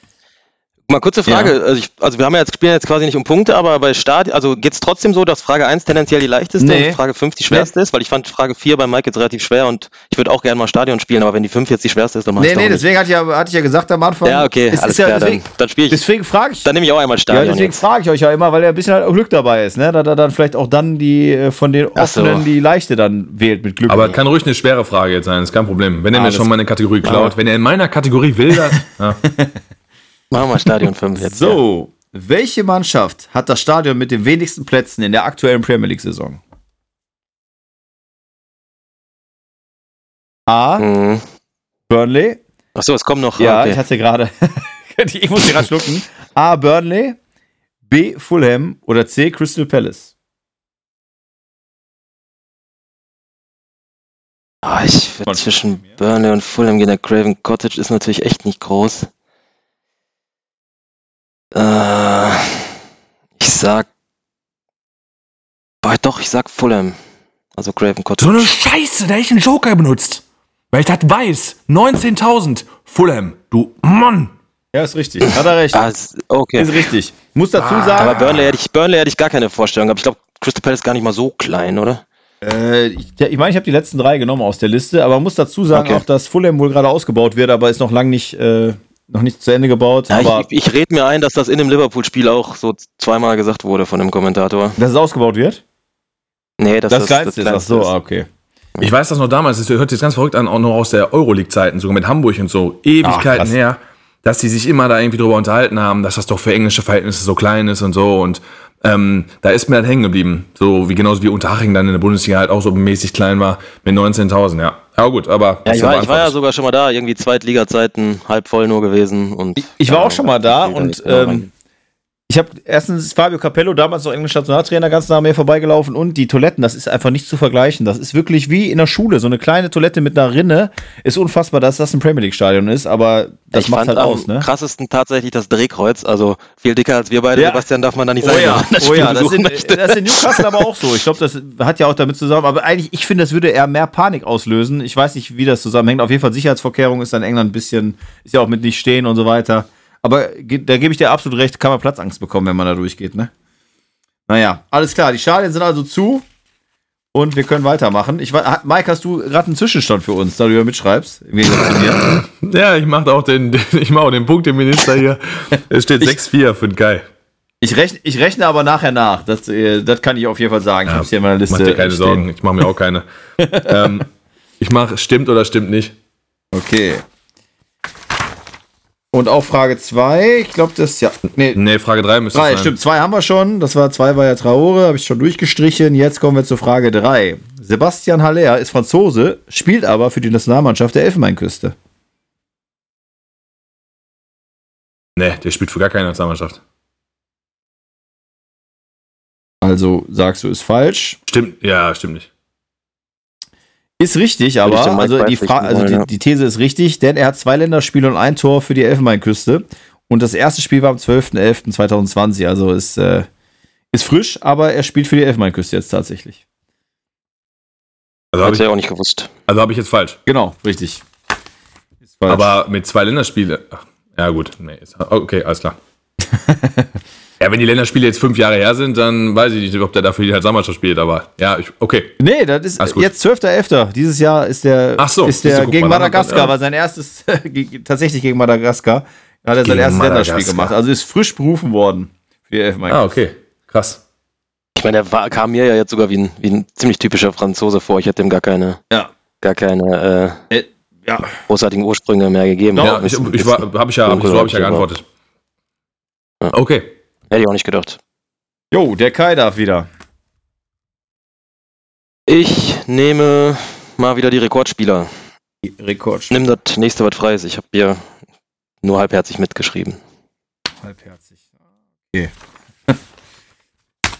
Mal kurze Frage, also, ich, also wir haben ja jetzt, spielen jetzt quasi nicht um Punkte, aber bei Stadion, also geht es trotzdem so, dass Frage 1 tendenziell die leichteste Nee. und Frage 5 die schwerste ist? Weil ich fand Frage 4 bei Mike jetzt relativ schwer und ich würde auch gerne mal Stadion spielen, aber wenn die 5 jetzt die schwerste ist, dann mach Nee, ich nee, nicht. deswegen hatte ich, ja, hatte ich ja gesagt am Anfang. Ja, okay, es alles ist ja, klar, deswegen, dann, dann spiele ich, deswegen frage ich. dann nehme ich auch einmal Ja, Stadion. deswegen jetzt. frage ich euch ja immer, weil ja ein bisschen halt auch Glück dabei ist, ne? Da, da dann vielleicht auch dann die äh, von den Ach so. offenen die leichte dann wählt mit Glück. Aber kann ruhig eine schwere Frage jetzt sein, ist kein Problem. Wenn er mir Alles schon meine Kategorie klaut, wenn er in meiner Kategorie will, das, [LAUGHS] ja. Machen wir Stadion 5 jetzt. Ja. So, welche Mannschaft hat das Stadion mit den wenigsten Plätzen in der aktuellen Premier League-Saison? A. Mhm. Burnley. Achso, es kommt noch. Ja, okay. ich hatte gerade. [LAUGHS] ich muss gerade schlucken. A. Burnley. B. Fulham. Oder C. Crystal Palace. Ah, ich zwischen Burnley und Fulham gehen. Der Craven Cottage ist natürlich echt nicht groß. Äh, ich sag. Boah, doch, ich sag Fulham. Also Craven So Cottage. eine Scheiße, da hätte ich einen Joker benutzt. Weil ich das weiß. 19.000. Fulham. Du Mann. Ja, ist richtig. Hat er recht. Ah, ist- okay. Ist richtig. Muss dazu Aber sagen, Burnley hätte ich, Burnley hätte ich gar keine Vorstellung. Aber ich glaube, Crystal Palace ist gar nicht mal so klein, oder? äh, ich meine, ich, mein, ich habe die letzten drei genommen aus der Liste, aber muss dazu sagen Okay. auch, dass Fulham wohl gerade ausgebaut wird, aber ist noch lange nicht, äh, noch nicht zu Ende gebaut. Ja, aber ich, ich rede mir ein, dass das in dem Liverpool-Spiel auch so zweimal gesagt wurde von dem Kommentator. dass es ausgebaut wird? Nee, dass Das, das, kleinste ist. Ach so, ah, okay. Ich weiß das noch damals, das hört sich jetzt ganz verrückt an, auch noch aus der Euroleague-Zeiten, sogar mit Hamburg und so, Ewigkeiten krass. her, dass die sich immer da irgendwie drüber unterhalten haben, dass das doch für englische Verhältnisse so klein ist und so. Und ähm, da ist mir halt hängen geblieben. So wie genauso wie Unterhaching dann in der Bundesliga halt auch so mäßig klein war mit 19.000, ja. Aber gut, aber. Ja, ich war, ich war ja sogar schon mal da, irgendwie Zweitliga-Zeiten, halb voll nur gewesen. Und, Ich war ja, auch schon mal da ich und genau ähm. Ich habe erstens Fabio Capello, damals noch englischer Nationaltrainer, ganz nah an mir vorbeigelaufen und die Toiletten, das ist einfach nicht zu vergleichen. Das ist wirklich wie in der Schule, so eine kleine Toilette mit einer Rinne. Ist unfassbar, dass das ein Premier League Stadion ist, aber das ich macht halt aus, ne? krassesten tatsächlich das Drehkreuz. Also viel dicker als wir beide. Ja. Sebastian darf man da nicht Oh sein. ja, oh ja, das, in, möchte. das ist in Newcastle aber auch so. Ich glaube, das hat ja auch damit zusammen. Aber eigentlich, ich finde, das würde eher mehr Panik auslösen. Ich weiß nicht, wie das zusammenhängt. Auf jeden Fall Sicherheitsvorkehrung ist in England ein bisschen, ist ja auch mit nicht stehen und so weiter. Aber da gebe ich dir absolut recht, kann man Platzangst bekommen, wenn man da durchgeht, ne? Naja, alles klar. Die Stadien sind also zu und wir können weitermachen. Ich, Mike, hast du gerade einen Zwischenstand für uns, da du ja mitschreibst? Im Gegensatz zu mir. Ja, ich mache auch den, den, ich mach auch den Punkt dem Minister hier. Es steht 6-4 für den Kai. Ich rechne, ich rechne aber nachher nach. Das, äh, das kann ich auf jeden Fall sagen. Ich habe hier in meiner Liste. Mach dir keine stehen. Sorgen, ich mache mir auch keine. [LAUGHS] ähm, ich mache stimmt oder stimmt nicht. Okay. Und auch Frage 2, ich glaube, das ja. Nee, Nee, Frage 3 müsste drei, sein. stimmt. Zwei haben wir schon. Das war zwei war ja Traore, habe ich schon durchgestrichen. Jetzt kommen wir zur Frage 3. Sebastian Haller ist Franzose, spielt aber für die Nationalmannschaft der Elfenbeinküste. Nee, der spielt für gar keine Nationalmannschaft. Also sagst du, ist falsch. Stimmt, ja, stimmt nicht. Ist richtig, ich aber also die, also die, ja. die These ist richtig, denn er hat zwei Länderspiele und ein Tor für die Elfenbeinküste. Und das erste Spiel war am 12.11.2020. Also ist, äh, ist frisch, aber er spielt für die Elfenbeinküste jetzt tatsächlich. Also habe ich, ich auch nicht gewusst. also hab ich jetzt falsch. Genau, richtig. Ist falsch. Aber mit zwei Länderspielen. Ja, gut. Nee, ist, okay, alles klar. [LAUGHS] ja, wenn die Länderspiele jetzt fünf Jahre her sind, dann weiß ich nicht, ob der dafür die Nationalmannschaft spielt, aber ja, ich, okay. nee, das ist jetzt 12.11. Dieses Jahr ist der, Ach so, ist der guck gegen Madagaskar, dann- war sein erstes, [LAUGHS] tatsächlich gegen Madagaskar. Da hat er sein erstes Länderspiel gemacht. Also ist frisch berufen worden für die Elfenbeinküste. Ah, okay. Krass. Ich meine, der war, kam mir ja jetzt sogar wie ein, wie ein ziemlich typischer Franzose vor. Ich hätte ihm gar keine, Ja. gar keine äh, Äh, ja. großartigen Ursprünge mehr gegeben. Ja, ich, ich war, habe ich ja, so habe ich ja geantwortet. Ja. Okay. Hätte ich auch nicht gedacht. Jo, der Kai darf wieder. Ich nehme mal wieder die Rekordspieler. Rekord. Nimm das nächste, was frei ist. Ich habe hier nur halbherzig mitgeschrieben. Halbherzig. Okay. [LAUGHS]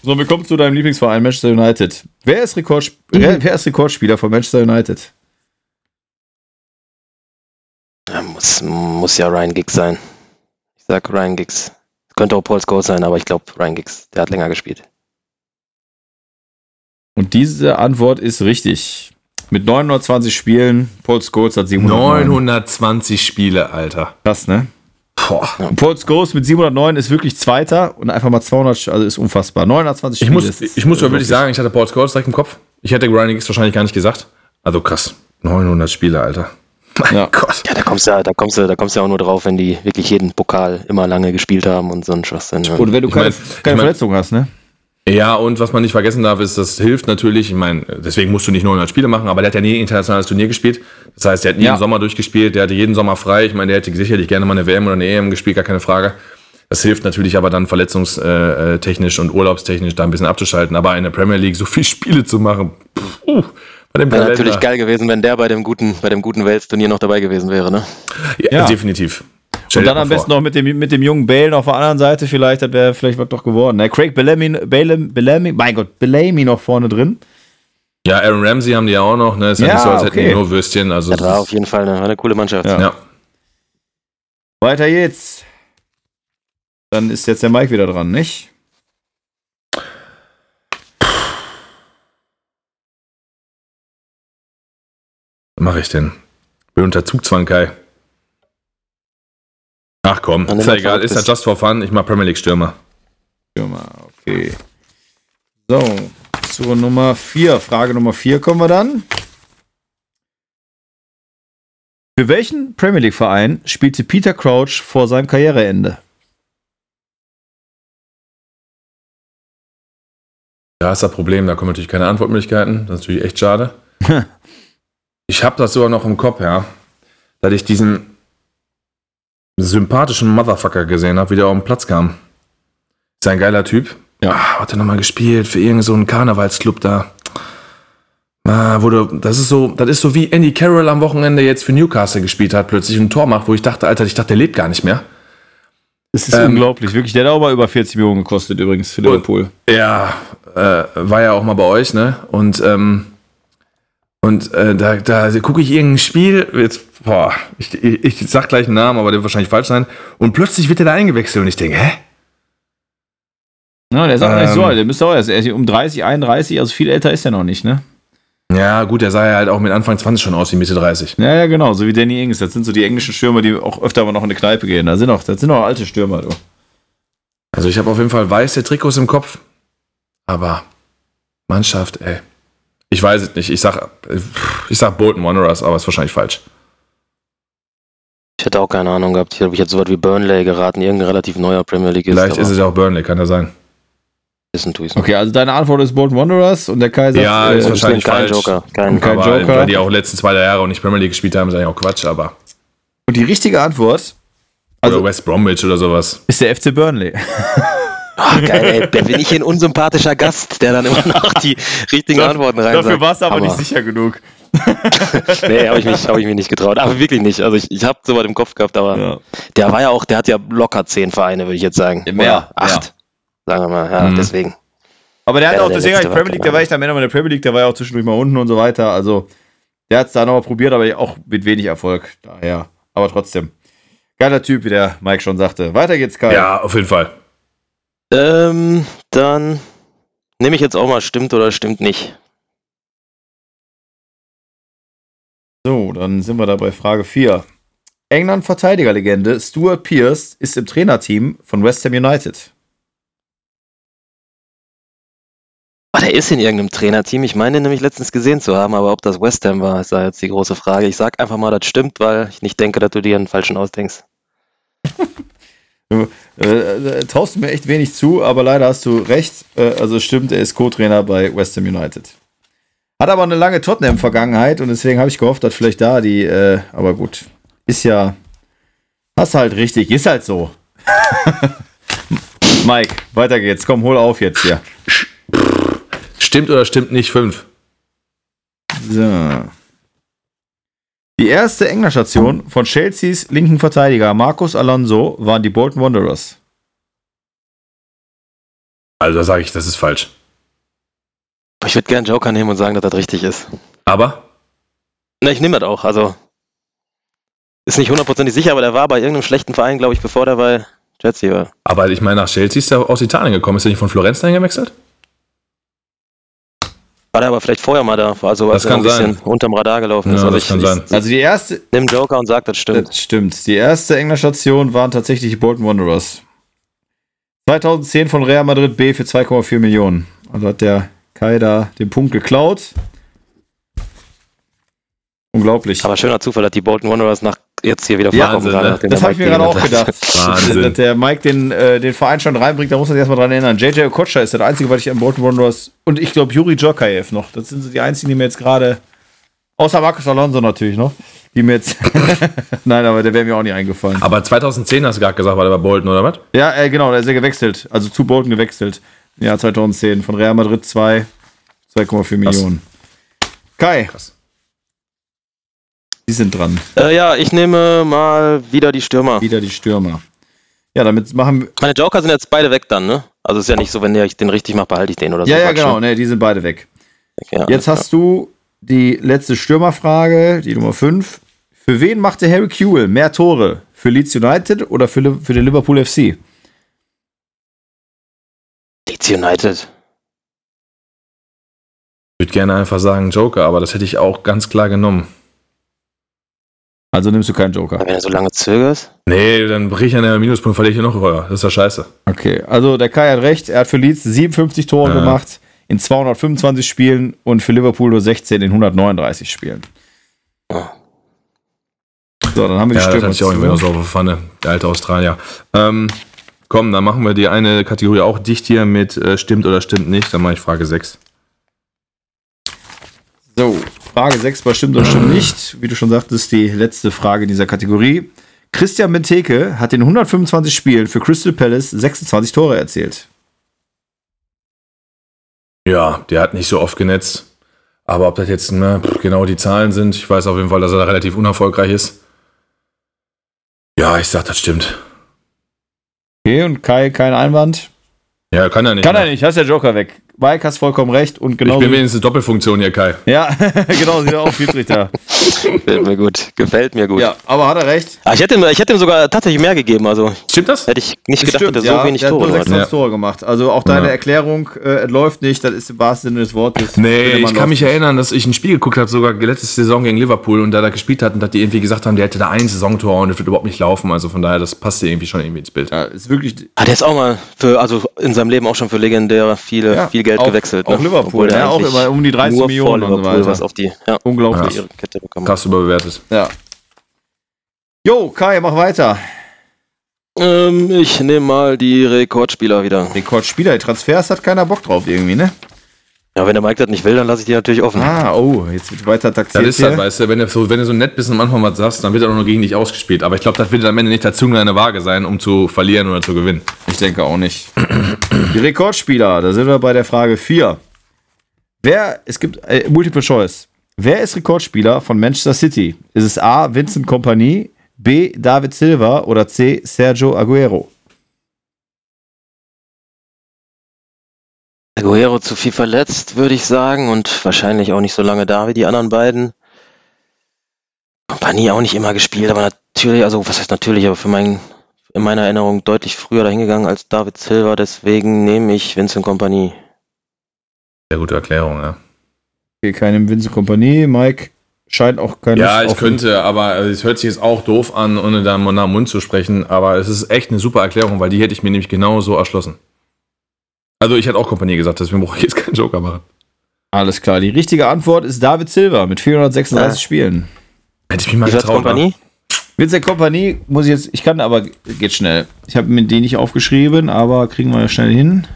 So, wir kommen zu deinem Lieblingsverein Manchester United. Wer ist, Rekord, wer, wer ist Rekordspieler von Manchester United? Ja, muss, muss ja Ryan Giggs sein. Ich sag Ryan Giggs. Könnte auch Paul Scholes sein, aber ich glaube Ryan Giggs. Der hat länger gespielt. Und diese Antwort ist richtig. Mit 920 Spielen, Paul Scholes hat 709. 920 Spiele, Alter. Krass, ne? Boah. Paul Scholes mit 709 ist wirklich Zweiter und einfach mal 200, also ist unfassbar. 920 Ich Spiele. muss, ist- ich muss ja wirklich sagen, ich hatte Paul Scholes direkt im Kopf. Ich hätte Ryan Giggs wahrscheinlich gar nicht gesagt. Also krass. 900 Spiele, Alter. Mein Ja. Gott. Ja, da kommst du ja, da kommst du, da kommst du ja auch nur drauf, wenn die wirklich jeden Pokal immer lange gespielt haben und so ein Schwachsinn. Und wenn du Ich keine, mein- keine ich mein- Verletzung hast, ne? Ja, und was man nicht vergessen darf, ist, das hilft natürlich. Ich meine, deswegen musst du nicht 900 Spiele machen, aber der hat ja nie internationales Turnier gespielt. Das heißt, der hat nie Ja. im Sommer durchgespielt, der hatte jeden Sommer frei. Ich meine, der hätte sicherlich gerne mal eine WM oder eine EM gespielt, gar keine Frage. Das hilft natürlich aber dann verletzungstechnisch und urlaubstechnisch da ein bisschen abzuschalten. Aber in der Premier League so viele Spiele zu machen, pff, Wäre Kalender. natürlich geil gewesen, wenn der bei dem guten, bei dem guten Wales-Turnier noch dabei gewesen wäre, ne? Ja, Ja. definitiv. Stell Und dann am vor. besten noch mit dem, mit dem jungen Bale auf der anderen Seite, vielleicht, das wäre vielleicht was doch geworden. Ne? Craig Bellamy, Bellamy, Bellamy, mein Gott, Bellamy noch vorne drin. Ja, Aaron Ramsey haben die ja auch noch, ne? Ist ja, Ja, nicht so, als hätten okay. die nur Würstchen. Also Das war auf jeden Fall eine, eine coole Mannschaft. Ja. ja. Weiter geht's. Dann ist jetzt der Mike wieder dran, nicht? Mache ich denn? Bin unter Zugzwang, Kai. Ach komm, ist ja egal, ist ja just for fun. Ich mach Premier League Stürmer. Stürmer, okay. So, zur Nummer 4. Frage Nummer 4 kommen wir dann. Für welchen Premier League-Verein spielte Peter Crouch vor seinem Karriereende? Da ist das Problem, da kommen natürlich keine Antwortmöglichkeiten. Das ist natürlich echt schade. [LAUGHS] ich habe das sogar noch im Kopf, ja. Da ich diesen sympathischen Motherfucker gesehen habe, wie der auf den Platz kam. Ist ein geiler Typ. Ja. hat er nochmal gespielt für irgendeinen so Karnevalsclub da. Ah, du, das ist so, das ist so wie Andy Carroll am Wochenende jetzt für Newcastle gespielt hat, plötzlich ein Tor macht, wo ich dachte, Alter, ich dachte, der lebt gar nicht mehr. Das ist Ähm, unglaublich, wirklich. Der hat auch mal über 40 Millionen gekostet übrigens für Liverpool. Ja, äh, war ja auch mal bei euch, ne? Und, ähm, und äh, da, da gucke ich irgendein Spiel, jetzt, boah, ich, ich, ich sag gleich einen Namen, aber der wird wahrscheinlich falsch sein. Und plötzlich wird er da eingewechselt und ich denke, hä? Ja, der ist auch nicht so Ähm. alt. Der müsste auch erst, er ist um 30, 31, also viel älter ist er noch nicht, ne? Ja, gut, der sah ja halt auch mit Anfang 20 schon aus wie Mitte 30. Ja, ja, genau, so wie Danny Ings. Das sind so die englischen Stürmer, die auch öfter mal noch in eine Kneipe gehen. Da sind auch, das sind auch alte Stürmer, du. Also ich habe auf jeden Fall weiße Trikots im Kopf. Aber Mannschaft, ey. Ich weiß es nicht. Ich sag, ich sag Bolton Wanderers, aber ist wahrscheinlich falsch. Ich hätte auch keine Ahnung gehabt. Ich glaube, ich hätte so was wie Burnley geraten, irgendein relativ neuer Premier League Vielleicht ist es ja auch Burnley, kann ja sein. Wissen tue nicht. Okay, also deine Antwort ist Bolton Wanderers und der Kai sagt, Ja, äh, ist wahrscheinlich kein falsch. Joker. Kein, Kein aber Joker. weil die auch letzten zwei drei Jahre auch nicht Premier League gespielt haben, ist eigentlich auch Quatsch, aber. Und die richtige Antwort Also- oder West Bromwich oder sowas. ist der FC Burnley. [LAUGHS] Ah, geil, ey. Da bin ich hier ein unsympathischer Gast, der dann immer noch die richtigen Antworten rein Dafür warst du aber Hammer. nicht sicher genug. [LAUGHS] Nee, habe ich, mich- hab ich mich nicht getraut. Aber wirklich nicht. Also ich, ich habe sowas im Kopf gehabt, aber Ja. der war ja auch, der hat ja locker zehn Vereine, würde ich jetzt sagen. Mehr, Oder acht. Sagen wir mal, ja, Mhm. deswegen. Aber der hat Ja, auch, der deswegen die war Premier League, der war echt am Ende der Premier League, der war ja auch zwischendurch mal unten und so weiter. Also, der hat es da nochmal probiert, aber auch mit wenig Erfolg. Daher. Aber trotzdem. Geiler Typ, wie der Mike schon sagte. Weiter geht's, Kai. Ja, auf jeden Fall. Ähm, dann nehme ich jetzt auch mal stimmt oder stimmt nicht. So, dann sind wir da bei Frage 4. England-Verteidigerlegende Stuart Pearce ist im Trainerteam von West Ham United. Ah, der ist in irgendeinem Trainerteam. Ich meine nämlich letztens gesehen zu haben, aber ob das West Ham war, ist da jetzt die große Frage. Ich sag einfach mal, das stimmt, weil ich nicht denke, dass du dir einen falschen ausdenkst. [LAUGHS] Du äh, äh, traust mir echt wenig zu, aber leider hast du recht. Äh, also stimmt, er ist Co-Trainer bei West Ham United. Hat aber eine lange Tottenham-Vergangenheit und deswegen habe ich gehofft, dass vielleicht da die, äh, aber gut, ist ja, hast halt richtig, ist halt so. [LAUGHS] Mike, weiter geht's. Komm, hol auf jetzt hier. Stimmt oder stimmt nicht? Fünf. So. Die erste England-Station von Chelseas linken Verteidiger Marcos Alonso waren die Bolton Wanderers. Also da sage ich, das ist falsch. Ich würde gerne Joker nehmen und sagen, dass das richtig ist. Aber Na, ich nehme das auch. Also ist nicht hundertprozentig sicher, aber der war bei irgendeinem schlechten Verein, glaube ich, bevor der bei Chelsea war. Aber ich meine, nach Chelsea ist er aus Italien gekommen. Ist er nicht von Florenz dahin gewechselt? War der aber vielleicht vorher mal da, also Das als er kann ein bisschen sein. unterm Radar gelaufen ist. Ja, Also das ich, kann ich, sein. Also die erste, Nimm Joker und sag, das stimmt. das stimmt. Die erste England-Station waren tatsächlich die Bolton Wanderers. 2010 von Real Madrid B für 2,4 Millionen. Also hat der Kai da den Punkt geklaut. Unglaublich. Aber schöner Zufall, dass die Bolton Wanderers nach jetzt hier wieder Ja, vorkommen. Gerade ne? Das der habe ich mir gerade auch gedacht. [LAUGHS] Wahnsinn. Dass der Mike den, äh, den Verein schon reinbringt, da muss man sich erstmal dran erinnern. JJ Okocha ist das Einzige, was ich an Bolton Wanderers und ich glaube Juri Djokaev noch. Das sind so die einzigen, die mir jetzt gerade, außer Marcus Alonso natürlich noch, die mir jetzt, [LAUGHS] nein, aber der wäre mir auch nicht eingefallen. Aber 2010 hast du gerade gesagt, war der bei Bolton, oder was? Ja, äh, genau, da ist er gewechselt, also zu Bolton gewechselt. Im Jahr 2010 von Real Madrid 2, 2,4 Millionen. Kai. Krass. Die sind dran. Äh, ja, ich nehme mal wieder die Stürmer. Wieder die Stürmer. Ja, damit machen wir. Meine Joker sind jetzt beide weg dann, ne? Also ist ja nicht so, wenn ich den richtig mache, behalte ich den oder so. Ja, ja, genau, ne? die sind beide weg. Ja, Jetzt hast du die letzte Stürmerfrage, die Nummer 5. Für wen machte Harry Kewell mehr Tore? Für Leeds United oder für, für den Liverpool FC? Leeds United. Ich würde gerne einfach sagen Joker, aber das hätte ich auch ganz klar genommen. Also nimmst du keinen Joker. Wenn du so lange zögerst. Nee, dann brich ich an der Minuspunkt, verliere ich hier noch höher. Das ist ja scheiße. Okay, also der Kai hat recht. Er hat für Leeds 57 Tore Ja. gemacht in 225 Spielen und für Liverpool nur 16 in 139 Spielen. Ja. So, dann haben wir die Ja, das Stürmer. hatte ich auch irgendwie noch so auf der Pfanne, der alte Australier. Ähm, komm, dann machen wir die eine Kategorie auch dicht hier mit äh, stimmt oder stimmt nicht. Dann mache ich Frage 6. So, Frage 6 bei stimmt oder stimmt nicht. Wie du schon sagtest, die letzte Frage in dieser Kategorie. Christian Benteke hat in 125 Spielen für Crystal Palace 26 Tore erzielt. Ja, der hat nicht so oft genetzt. Aber ob das jetzt ne, genau die Zahlen sind, ich weiß auf jeden Fall, dass er da relativ unerfolgreich ist. Ja, ich sag, das stimmt. Okay, und Kai, kein Einwand? Ja, kann er nicht. Kann ne? er nicht, hast der Joker weg. Mike, hast vollkommen recht und Ich genau. bin wenigstens Doppelfunktion hier, Kai. Ja, [LAUGHS] genau, sieht er auch Schiedsrichter. Gefällt mir gut. Gefällt mir gut. ja, aber hat er recht. Ah, ich, hätte ihm, ich hätte ihm sogar tatsächlich mehr gegeben. Also Stimmt das? hätte ich nicht gedacht, dass er so ja, wenig der hat Tore nur hat. 26 Tore gemacht. Also auch deine Ja. Erklärung, äh, es läuft nicht, das ist im wahrsten Sinne des Wortes. Nee, ich kann mich erinnern, dass ich ein Spiel geguckt habe, sogar letzte Saison gegen Liverpool und da da gespielt hatten, dass die irgendwie gesagt haben, der hätte da ein Saisontor und das wird überhaupt nicht laufen. Also von daher, das passt dir irgendwie schon irgendwie ins Bild. Ja, ist wirklich Hat er ist auch mal für, also in seinem Leben auch schon für legendär viele, Ja, viel Geld auch- gewechselt. auch Liverpool, Obwohl er ja, auch eigentlich immer um die 30 nur Millionen vor und so Liverpool weiter. was auf die ja, unglaublich. ihre Kette bekommen. Krass überbewertet. Ja. Jo, Kai, mach weiter. Ähm, ich nehme mal die Rekordspieler wieder. Rekordspieler, die Transfers hat keiner Bock drauf irgendwie, ne? Ja, wenn der Mike das nicht will, dann lasse ich die natürlich offen. Ah, oh, jetzt wird weiter Das taxiert ist das, hier. weißt du, wenn du, so, wenn du so nett bist und am Anfang was sagst, dann wird er auch noch gegen dich ausgespielt. Aber ich glaube, das wird am Ende nicht dazu eine Waage sein, um zu verlieren oder zu gewinnen. Ich denke auch nicht. Die Rekordspieler, da sind wir bei der Frage 4. Wer, es gibt äh, Multiple Choice. Wer ist Rekordspieler von Manchester City? Ist es A. Vincent Kompany, B. David Silva oder C. Sergio Aguero? Aguero zu viel verletzt, würde ich sagen, und wahrscheinlich auch nicht so lange da wie die anderen beiden. Kompanie auch nicht immer gespielt, aber natürlich, also was heißt natürlich, aber für mein, in meiner Erinnerung deutlich früher dahingegangen als David Silva, deswegen nehme ich Vincent Kompanie. Sehr gute Erklärung, ja. Okay, keine Vincent Kompany. Mike scheint auch keine. Ja, ich könnte, aber es hört sich jetzt auch doof an, ohne da nach Mund zu sprechen. Aber es ist echt eine super Erklärung, weil die hätte ich mir nämlich genau so erschlossen. Also ich hätte auch Kompanie gesagt, deswegen brauche ich jetzt keinen Joker machen. Alles klar. Die richtige Antwort ist David Silva mit 436 Ah. Spielen. Hätte ich mich mal getraut. Kompanie? Vincent Kompany muss ich jetzt, ich kann, aber geht schnell. Ich habe mir den nicht aufgeschrieben, aber kriegen wir ja schnell hin.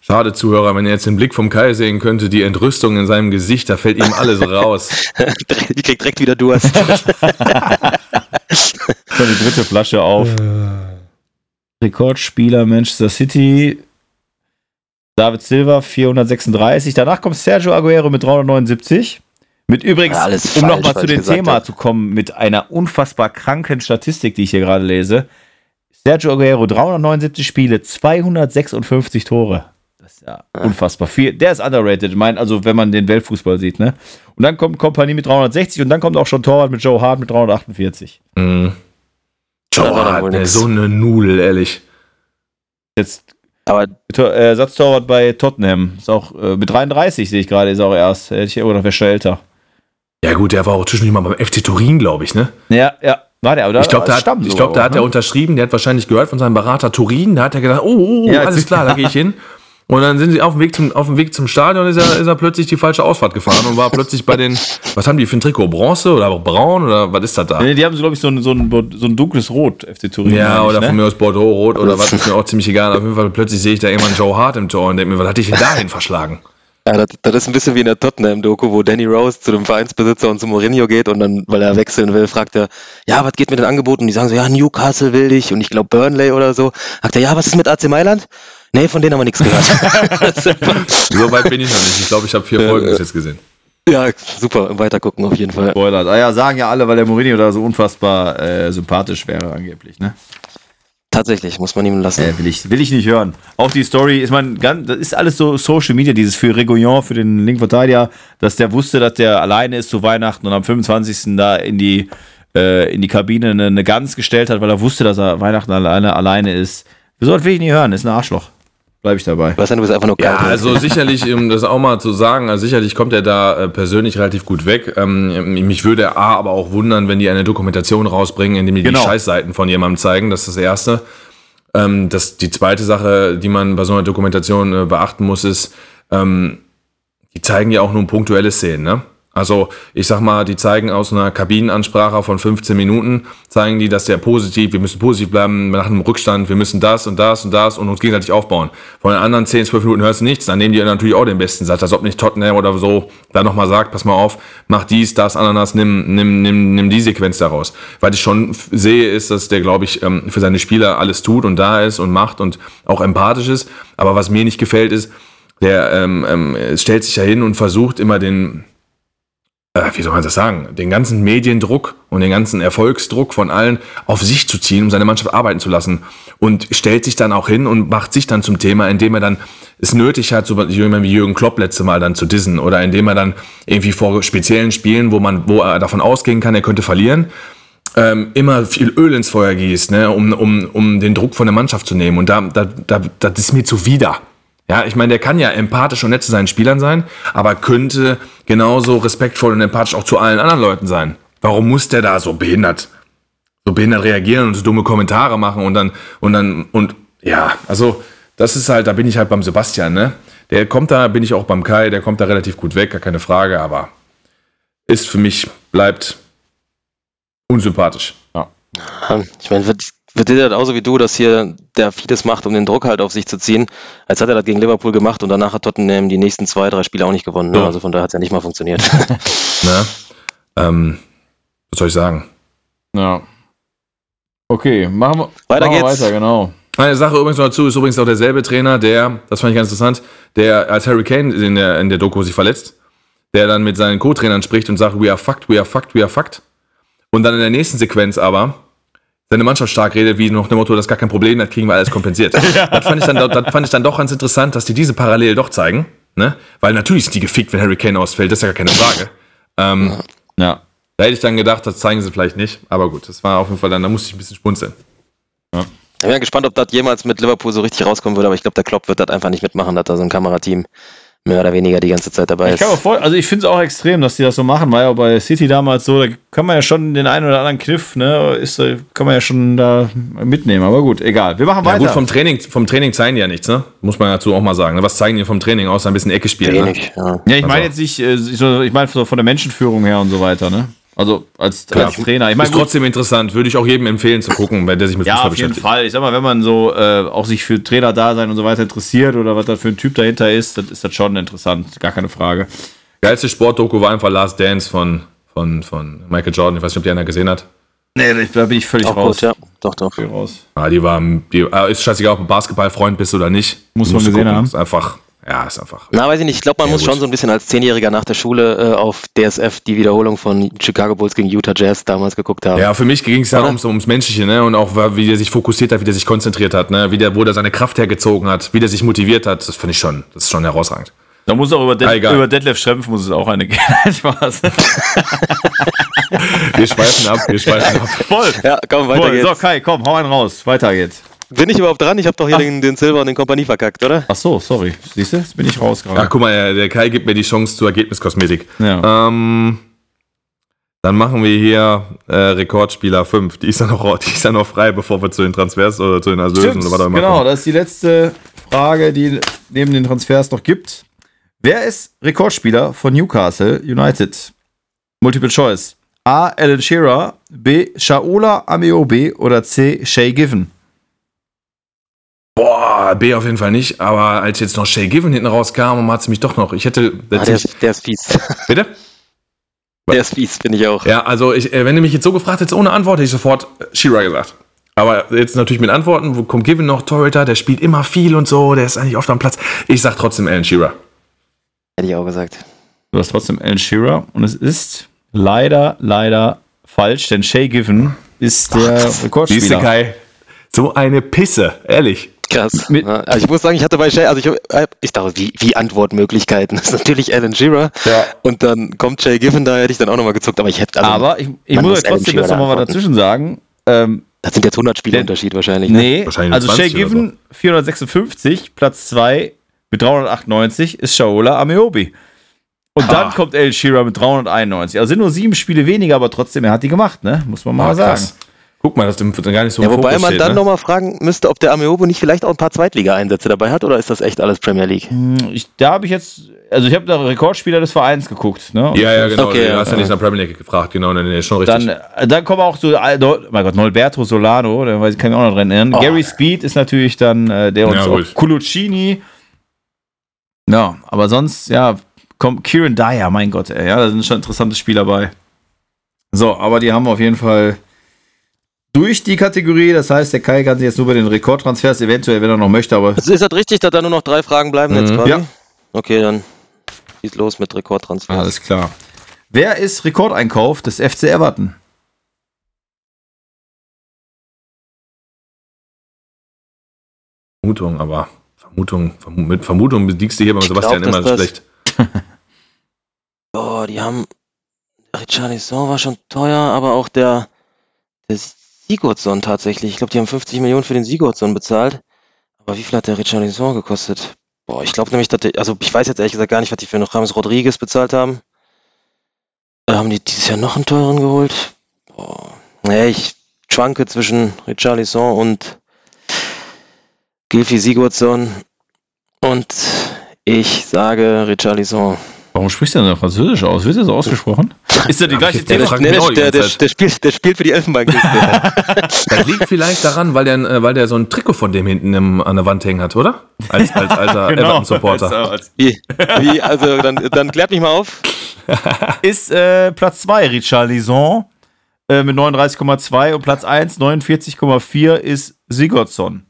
Schade, Zuhörer, wenn ihr jetzt den Blick vom Kai sehen könntet, die Entrüstung in seinem Gesicht, da fällt ihm alles raus. [LAUGHS] Die kriegt direkt wieder Durst. [LAUGHS] Schon die dritte Flasche auf. Rekordspieler Manchester City. David Silva 436. Danach kommt Sergio Aguero mit 379. Mit übrigens, Ja, alles um nochmal zu dem Thema hab. zu kommen, mit einer unfassbar kranken Statistik, die ich hier gerade lese. Sergio Aguero 379 Spiele, 256 Tore. Das ist ja unfassbar viel. Der ist underrated, ich meine, also wenn man den Weltfußball sieht, ne? Und dann kommt Kompanie mit 360 und dann kommt auch schon Torwart mit Joe Hart mit 348. Mhm. Joe wohl ne, so eine Nudel, ehrlich. Jetzt Aber Tor- äh, Ersatztorwart bei Tottenham. Ist auch äh, mit 33 sehe ich gerade, ist auch erst. Hätte ich oder wäre schon älter. Ja gut, der war auch zwischendurch mal beim FC Turin, glaube ich, ne? Ja, ja. War der, oder? Ich glaube, da, hat- ich glaub, da hat er ne? unterschrieben, der hat wahrscheinlich gehört von seinem Berater Turin, da hat er gedacht, oh, oh, oh Ja, alles klar, da gehe ich hin. [LAUGHS] Und dann sind sie auf dem Weg zum, auf dem Weg zum Stadion, ist er, ist er plötzlich die falsche Ausfahrt gefahren und war plötzlich bei den, was haben die für ein Trikot? Bronze oder braun oder was ist das da? Nee, die haben so, glaube ich, so ein, so, ein, so ein dunkles Rot, FC Turin. Ja, ich, oder ne? von mir aus Bordeaux-Rot oder was, ist mir auch ziemlich egal. Auf jeden Fall plötzlich sehe ich da irgendwann Joe Hart im Tor und denke mir, was hat dich denn dahin verschlagen? Ja, das, das ist ein bisschen wie in der Tottenham-Doku, wo Danny Rose zu dem Vereinsbesitzer und zu Mourinho geht und dann, weil er wechseln will, fragt er, ja, was geht mit den Angeboten? Und die sagen so, ja, Newcastle will dich und ich glaube Burnley oder so. Sagt er, ja, was ist mit AC Mailand? Nee, von denen haben wir nichts gehört. [LAUGHS] So weit bin ich noch nicht. Ich glaube, ich habe vier Folgen bis jetzt gesehen. ja, super, weitergucken auf jeden Fall. Spoilert. Ah ja, sagen ja alle, weil der Mourinho da so unfassbar äh, sympathisch wäre, angeblich, ne? Tatsächlich, muss man ihm lassen. Äh, will, ich, will ich nicht hören. Auch die Story, ist man ganz, das ist alles so Social Media, dieses für Reguillon, für den linken Verteidiger, dass der wusste, dass der alleine ist zu Weihnachten und am 25. da in die, äh, in die Kabine eine, eine Gans gestellt hat, weil er wusste, dass er Weihnachten alleine, alleine ist. Wieso will ich nicht hören? Ist ein Arschloch. Bleib ich dabei. Weißt du, du bist einfach nur Ja, kalt. also [LAUGHS] sicherlich, um das auch mal zu sagen, also sicherlich kommt er da äh, persönlich relativ gut weg. Ähm, mich würde A aber auch wundern, wenn die eine Dokumentation rausbringen, indem die Genau. die Scheißseiten von jemandem zeigen. Das ist das Erste. Ähm, das, die zweite Sache, die man bei so einer Dokumentation äh, beachten muss, ist, ähm, die zeigen ja auch nur punktuelle Szenen, ne? Also, ich sag mal, die zeigen aus einer Kabinenansprache von 15 Minuten, zeigen die, dass der positiv, wir müssen positiv bleiben nach einem Rückstand, wir müssen das und das und das und uns gegenseitig aufbauen. Von den anderen 10, 12 Minuten hörst du nichts, dann nehmen die natürlich auch den besten Satz, als ob nicht Tottenham oder so da nochmal sagt, pass mal auf, mach dies, das, Ananas, nimm, nimm, nimm, nimm die Sequenz daraus. Weil ich schon sehe, ist, dass der, glaube ich, ähm, für seine Spieler alles tut und da ist und macht und auch empathisch ist. Aber was mir nicht gefällt, ist, der ähm, ähm, stellt sich ja hin und versucht immer den, äh, wie soll man das sagen, den ganzen Mediendruck und den ganzen Erfolgsdruck von allen auf sich zu ziehen, um seine Mannschaft arbeiten zu lassen. Und stellt sich dann auch hin und macht sich dann zum Thema, indem er dann es nötig hat, so jemand wie Jürgen Klopp letzte Mal dann zu dissen oder indem er dann irgendwie vor speziellen Spielen, wo man, wo er davon ausgehen kann, er könnte verlieren, ähm, immer viel Öl ins Feuer gießt, ne, um, um, um den Druck von der Mannschaft zu nehmen. Und da, da, da, das ist mir zuwider. Ja, ich meine, der kann ja empathisch und nett zu seinen Spielern sein, aber könnte genauso respektvoll und empathisch auch zu allen anderen Leuten sein. Warum muss der da so behindert, so behindert reagieren und so dumme Kommentare machen und dann, und dann, und ja, also, das ist halt, da bin ich halt beim Sebastian, ne? Der kommt da, bin ich auch beim Kai, der kommt da relativ gut weg, gar keine Frage, aber ist für mich, bleibt unsympathisch. Ja, Ich meine, der das auch so wie du, dass hier der vieles macht, um den Druck halt auf sich zu ziehen. Als hat er das gegen Liverpool gemacht und danach hat Tottenham die nächsten zwei, drei Spiele auch nicht gewonnen. Ne? Ja. Also von daher hat es ja nicht mal funktioniert. [LAUGHS] Ne? Ähm, was soll ich sagen? Ja. Okay, machen wir Weiter machen wir geht's. weiter, genau. Eine Sache übrigens noch dazu, ist übrigens auch derselbe Trainer, der, das fand ich ganz interessant, der als Harry Kane in der, in der Doku sich verletzt, der dann mit seinen Co-Trainern spricht und sagt, we are fucked, we are fucked, we are fucked. Und dann in der nächsten Sequenz aber seine Mannschaft stark redet, wie nach dem Motto, das ist gar kein Problem, das kriegen wir alles kompensiert. [LAUGHS] das, fand ich dann, das fand ich dann doch ganz interessant, dass die diese Parallel doch zeigen. Ne? Weil natürlich sind die gefickt, wenn Harry Kane ausfällt, das ist ja gar keine Frage. Ähm, Ja. da hätte ich dann gedacht, das zeigen sie vielleicht nicht. Aber gut, das war auf jeden Fall dann, da musste ich ein bisschen spunzeln. Ich bin ja gespannt, ob das jemals mit Liverpool so richtig rauskommen würde, aber ich glaube, der Klopp wird das einfach nicht mitmachen, dass da so ein Kamerateam mehr oder weniger die ganze Zeit dabei Ich ist. kann mir voll, also ich finde es auch extrem, dass die das so machen, war ja auch bei City damals so, da kann man ja schon den einen oder anderen Kniff, ne, ist, äh, kann man ja schon da mitnehmen, aber gut, egal. Wir machen Ja weiter. gut, vom Training, vom Training zeigen die ja nichts, ne? Muss man dazu auch mal sagen. ne? Was zeigen die vom Training? Außer ein bisschen Ecke spielen. Ne? Ja. ja, ich meine Also- jetzt nicht, äh, ich meine so von der Menschenführung her und so weiter, ne? Also als, als Trainer. Ich meine, ist trotzdem interessant. Würde ich auch jedem empfehlen zu gucken, weil der sich mit Ja, Fußball auf jeden beschäftigt. Fall. Ich sag mal, wenn man so äh, auch sich für Trainer da sein und so weiter interessiert oder was da für ein Typ dahinter ist, dann ist das schon interessant, gar keine Frage. Geilste Sportdoku war einfach Last Dance von, von, von Michael Jordan. Ich weiß nicht, ob die einer gesehen hat. Nee, da bin ich völlig Auch raus. gut, ja. Doch, doch. Völlig raus. Ah, die war, die, ah, ist scheißegal, ob du Basketballfreund bist oder nicht. Muss man gesehen haben. Ist einfach Ja, ist einfach. Na, weiß ich nicht. Ich glaube, man muss gut. schon so ein bisschen als Zehnjähriger nach der Schule äh, auf DSF die Wiederholung von Chicago Bulls gegen Utah Jazz damals geguckt haben. Ja, für mich ging es ja Oder? ums, ums Menschliche, ne? Und auch wie der sich fokussiert hat, wie der sich konzentriert hat, ne? Wie der, wo der seine Kraft hergezogen hat, wie der sich motiviert hat, das finde ich schon, das ist schon herausragend. Da muss auch über, Ah, De egal. über Detlef Schrempf muss es auch eine geben. [LAUGHS] Spaß. Wir schweifen ab, wir schweifen ab. Voll. Ja, komm, weiter Voll. geht's. So, Kai, komm, hau einen raus. Weiter geht's. Bin ich überhaupt dran? Ich habe doch hier den, den Silber und den Kompanie verkackt, oder? Ach so, sorry. Siehst du? Jetzt bin ich raus Ja, gerade. guck mal, der Kai gibt mir die Chance zur Ergebniskosmetik. Ja. Ähm, dann machen wir hier äh, Rekordspieler 5. Die ist ja noch, die ist ja noch frei, bevor wir zu den Transfers oder zu den Erlösen oder was auch immer genau, das ist die letzte Frage, die neben den Transfers noch gibt. Wer ist Rekordspieler von Newcastle United? Multiple Choice. A. Alan Shearer, B. Shaola Ameobi oder C. Shay Given? B auf jeden Fall nicht, aber als jetzt noch Shay Given hinten rauskam, hat es mich doch noch. Ich hätte. Ah, der, ist, der ist fies. bitte? Der ist fies, finde ich auch. Ja, also ich, äh, wenn du mich jetzt so gefragt hättest ohne Antwort, hätte ich sofort Shearer gesagt. Aber jetzt natürlich mit Antworten, wo kommt Given noch, Torhüter, der spielt immer viel und so, der ist eigentlich oft am Platz. Ich sag trotzdem Alan Shearer. Hätte ich auch gesagt. Du hast trotzdem Alan Shearer und es ist leider, leider falsch, denn Shay Given ist der Rekordspieler. Kai? So eine Pisse, ehrlich. Krass. Mit- Ja, also ich muss sagen, ich hatte bei Shay, also ich, hab- ich dachte, wie, wie Antwortmöglichkeiten? [LAUGHS] Das ist natürlich Alan Shearer. Ja. Und dann kommt Shay Given, da hätte ich dann auch nochmal gezuckt, aber ich hätte, also, Aber ich, ich muss muss ja trotzdem jetzt noch mal was Shearer dazwischen sagen. Ähm, das sind jetzt 100 Spiele Der- Unterschied wahrscheinlich. Ne? Nee, Wahrscheinlich also 20 Shay Given 456, Platz 2 mit 398 ist Shaola Ameobi. Und dann Ah. kommt El Shearer mit 391. Also sind nur sieben Spiele weniger, aber trotzdem, er hat die gemacht, ne? Muss man mal Ah, sagen. krass. Guck mal, dass dem gar nicht so Ja, wobei Fokus man steht, dann ne? nochmal fragen müsste, ob der Ameobo nicht vielleicht auch ein paar Zweitliga-Einsätze dabei hat oder ist das echt alles Premier League? Hm, Ich, da habe ich jetzt, also ich habe da Rekordspieler des Vereins geguckt, ne? Und Ja, ja, genau. Okay, du ja, hast ja nicht nach Premier League gefragt, genau, nee, nee, schon richtig. Dann, äh, dann kommen auch so, Nol- mein Gott, Nolberto Solano, da weiß ich, kann ich mich auch noch dran erinnern. Gary Speed ist natürlich dann, äh, der uns Ja, auch, gut. Culuccini. Ja, aber sonst, ja, kommt Kieran Dyer, mein Gott, ey, ja, da sind schon interessante Spieler bei. So, aber die haben auf jeden Fall durch die Kategorie. Das heißt, der Kai kann sich jetzt nur bei den Rekordtransfers eventuell, wenn er noch möchte, aber Also ist das richtig, dass da nur noch drei Fragen bleiben jetzt Mhm. quasi? Ja. Okay, dann schieß los mit Rekordtransfers. alles klar. Wer ist Rekordeinkauf des FC Everton? Vermutung, aber Vermutung, Vermu mit Vermutung besiegst du hier beim Ich Sebastian glaub, immer das- schlecht. [LAUGHS] Oh, die haben. Richarlison war schon teuer, aber auch der, der Sigurdsson tatsächlich. Ich glaube, die haben 50 Millionen für den Sigurdsson bezahlt. Aber wie viel hat der Richarlison gekostet? Boah, ich glaube nämlich, dass die, also ich weiß jetzt ehrlich gesagt gar nicht, was die für noch James Rodriguez bezahlt haben. Äh, haben die dieses Jahr noch einen teuren geholt? Boah. Nee, ich schwanke zwischen Richarlison und Gilfi Sigurdsson. Und ich sage Richarlison. Warum sprichst du denn Französisch aus? Wird das so ausgesprochen? [LAUGHS] Ist das die gleiche Der Der, fragt der, der, der, spielt, der spielt für die Elfenbeinküste. [LAUGHS] Das liegt vielleicht daran, weil der, äh, weil der so ein Trikot von dem hinten im, an der Wand hängen hat, oder? Als, als alter [LAUGHS] Genau. Everton-Supporter. wie, wie, also dann, dann klärt mich mal auf. Ist äh, Platz 2 Richarlison äh, mit 39,2 und Platz 1 49,4 ist Sigurdsson.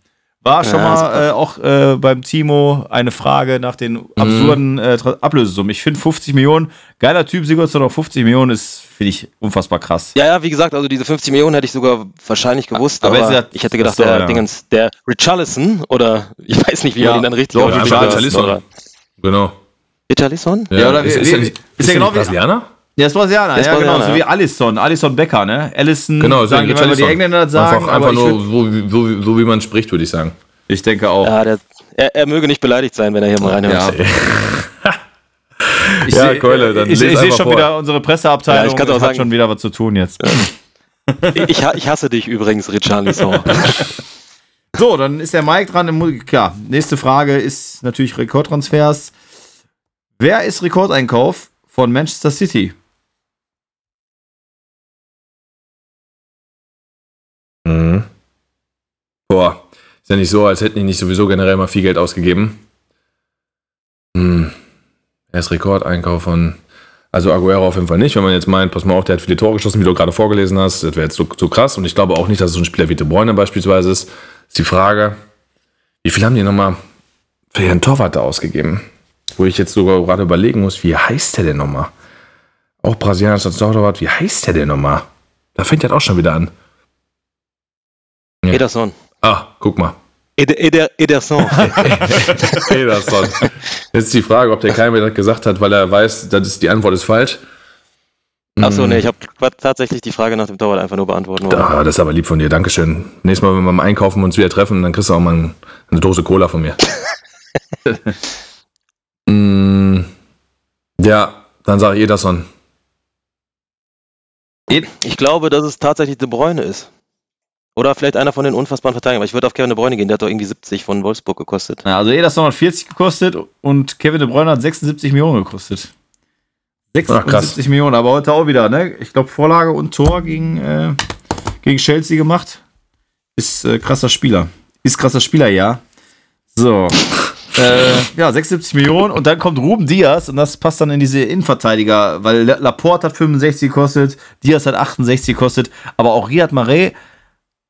War schon Ja, mal äh, auch äh, beim Timo eine Frage nach den absurden äh, Ablösesummen. Ich finde 50 Millionen, geiler Typ, Sigurdsson auf 50 Millionen ist, finde ich, unfassbar krass. Ja, ja, wie gesagt, also diese 50 Millionen hätte ich sogar wahrscheinlich gewusst, Aber aber, ja- ich hätte gedacht, Ach so, der ja. Dingens, der Richarlison oder [LAUGHS] ich weiß nicht, wie Ja, man ihn dann richtig oder- Richarlison. Genau. Richarlison? Ja, oder ist, wie- ist, er ist ist er genau wie- Brasilianer? Der ist Brasilianer, Der ist ja genau, Brasilianer, so wie ja. Alisson, Alisson Becker, ne? Allison, Genau, sagen immer die. Engländer das sagen, Einfach, einfach nur so, wie- so, wie- so, wie man spricht, würde ich sagen. ich denke auch. Ja, der, er, er möge nicht beleidigt sein, wenn er hier mal reinhört. Ja. [LAUGHS] Ich Ja, seh- Keule, dann ich, ich sehe schon vor. wieder unsere Presseabteilung Ja, ich kann's auch hat sagen. schon wieder was zu tun jetzt. Ich, ich hasse dich übrigens, Richarlison. [LAUGHS] So, dann ist der Mike dran. Klar, nächste Frage ist natürlich Rekordtransfers. Wer ist Rekordeinkauf von Manchester City? Mhm. Boah, ist ja nicht so, als hätten die nicht sowieso generell mal viel Geld ausgegeben. Hm. Er ist Rekordeinkauf von. Also Aguero auf jeden Fall nicht. Wenn man jetzt meint, pass mal auf, der hat viele Tore geschossen, wie du gerade vorgelesen hast, das wäre jetzt so, so krass. Und ich glaube auch nicht, dass es so ein Spieler wie De Bruyne beispielsweise ist. Ist die Frage, wie viel haben die nochmal für ihren Torwart da ausgegeben? Wo ich jetzt sogar gerade überlegen muss, wie heißt der denn nochmal? Auch brasilianischer Torwart, wie heißt der denn nochmal? Da fängt das auch schon wieder an. Ja. Ederson. Ah, guck mal. Eder, Eder, Ederson. [LAUGHS] Ederson. Jetzt die Frage, ob der mir das gesagt hat, weil er weiß, das ist, die Antwort ist falsch. Achso, nee, ich habe tatsächlich die Frage nach dem Torwart einfach nur beantworten wollen. Ah, das ist aber lieb von dir, Dankeschön. Nächstes Mal, wenn wir mal einkaufen und uns wieder treffen, dann kriegst du auch mal ein, eine Dose Cola von mir. [LAUGHS] Mm, ja, dann sage ich Ederson. Ich glaube, dass es tatsächlich De Bruyne ist. Oder vielleicht einer von den unfassbaren Verteidigern. Aber ich würde auf Kevin De Bruyne gehen, der hat doch irgendwie 70 von Wolfsburg gekostet. Ja, also Ederson hat 40 gekostet und Kevin De Bruyne hat 76 Millionen gekostet. 76 Ach, Millionen, aber heute auch wieder, ne? Ich glaube, Vorlage und Tor gegen, äh, gegen Chelsea gemacht. Ist äh, krasser Spieler. Ist krasser Spieler, ja. So. [LAUGHS] äh, ja, 76 Millionen und dann kommt Ruben Diaz und das passt dann in diese Innenverteidiger, weil Laporte hat 65 gekostet, Diaz hat 68 gekostet, aber auch Riyad Marais,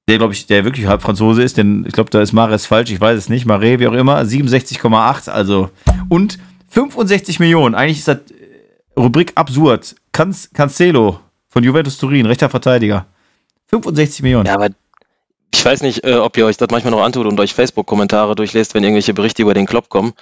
der glaube ich, der wirklich halb Franzose ist, denn ich glaube, da ist Mares falsch, ich weiß es nicht, Marais, wie auch immer, 67,8, also und 65 Millionen, eigentlich ist das Rubrik absurd. Can Cancelo von Juventus Turin, rechter Verteidiger. 65 Millionen. Ja, aber ich weiß nicht, äh, ob ihr euch das manchmal noch antut und euch Facebook-Kommentare durchlest, wenn irgendwelche Berichte über den Klopp kommen.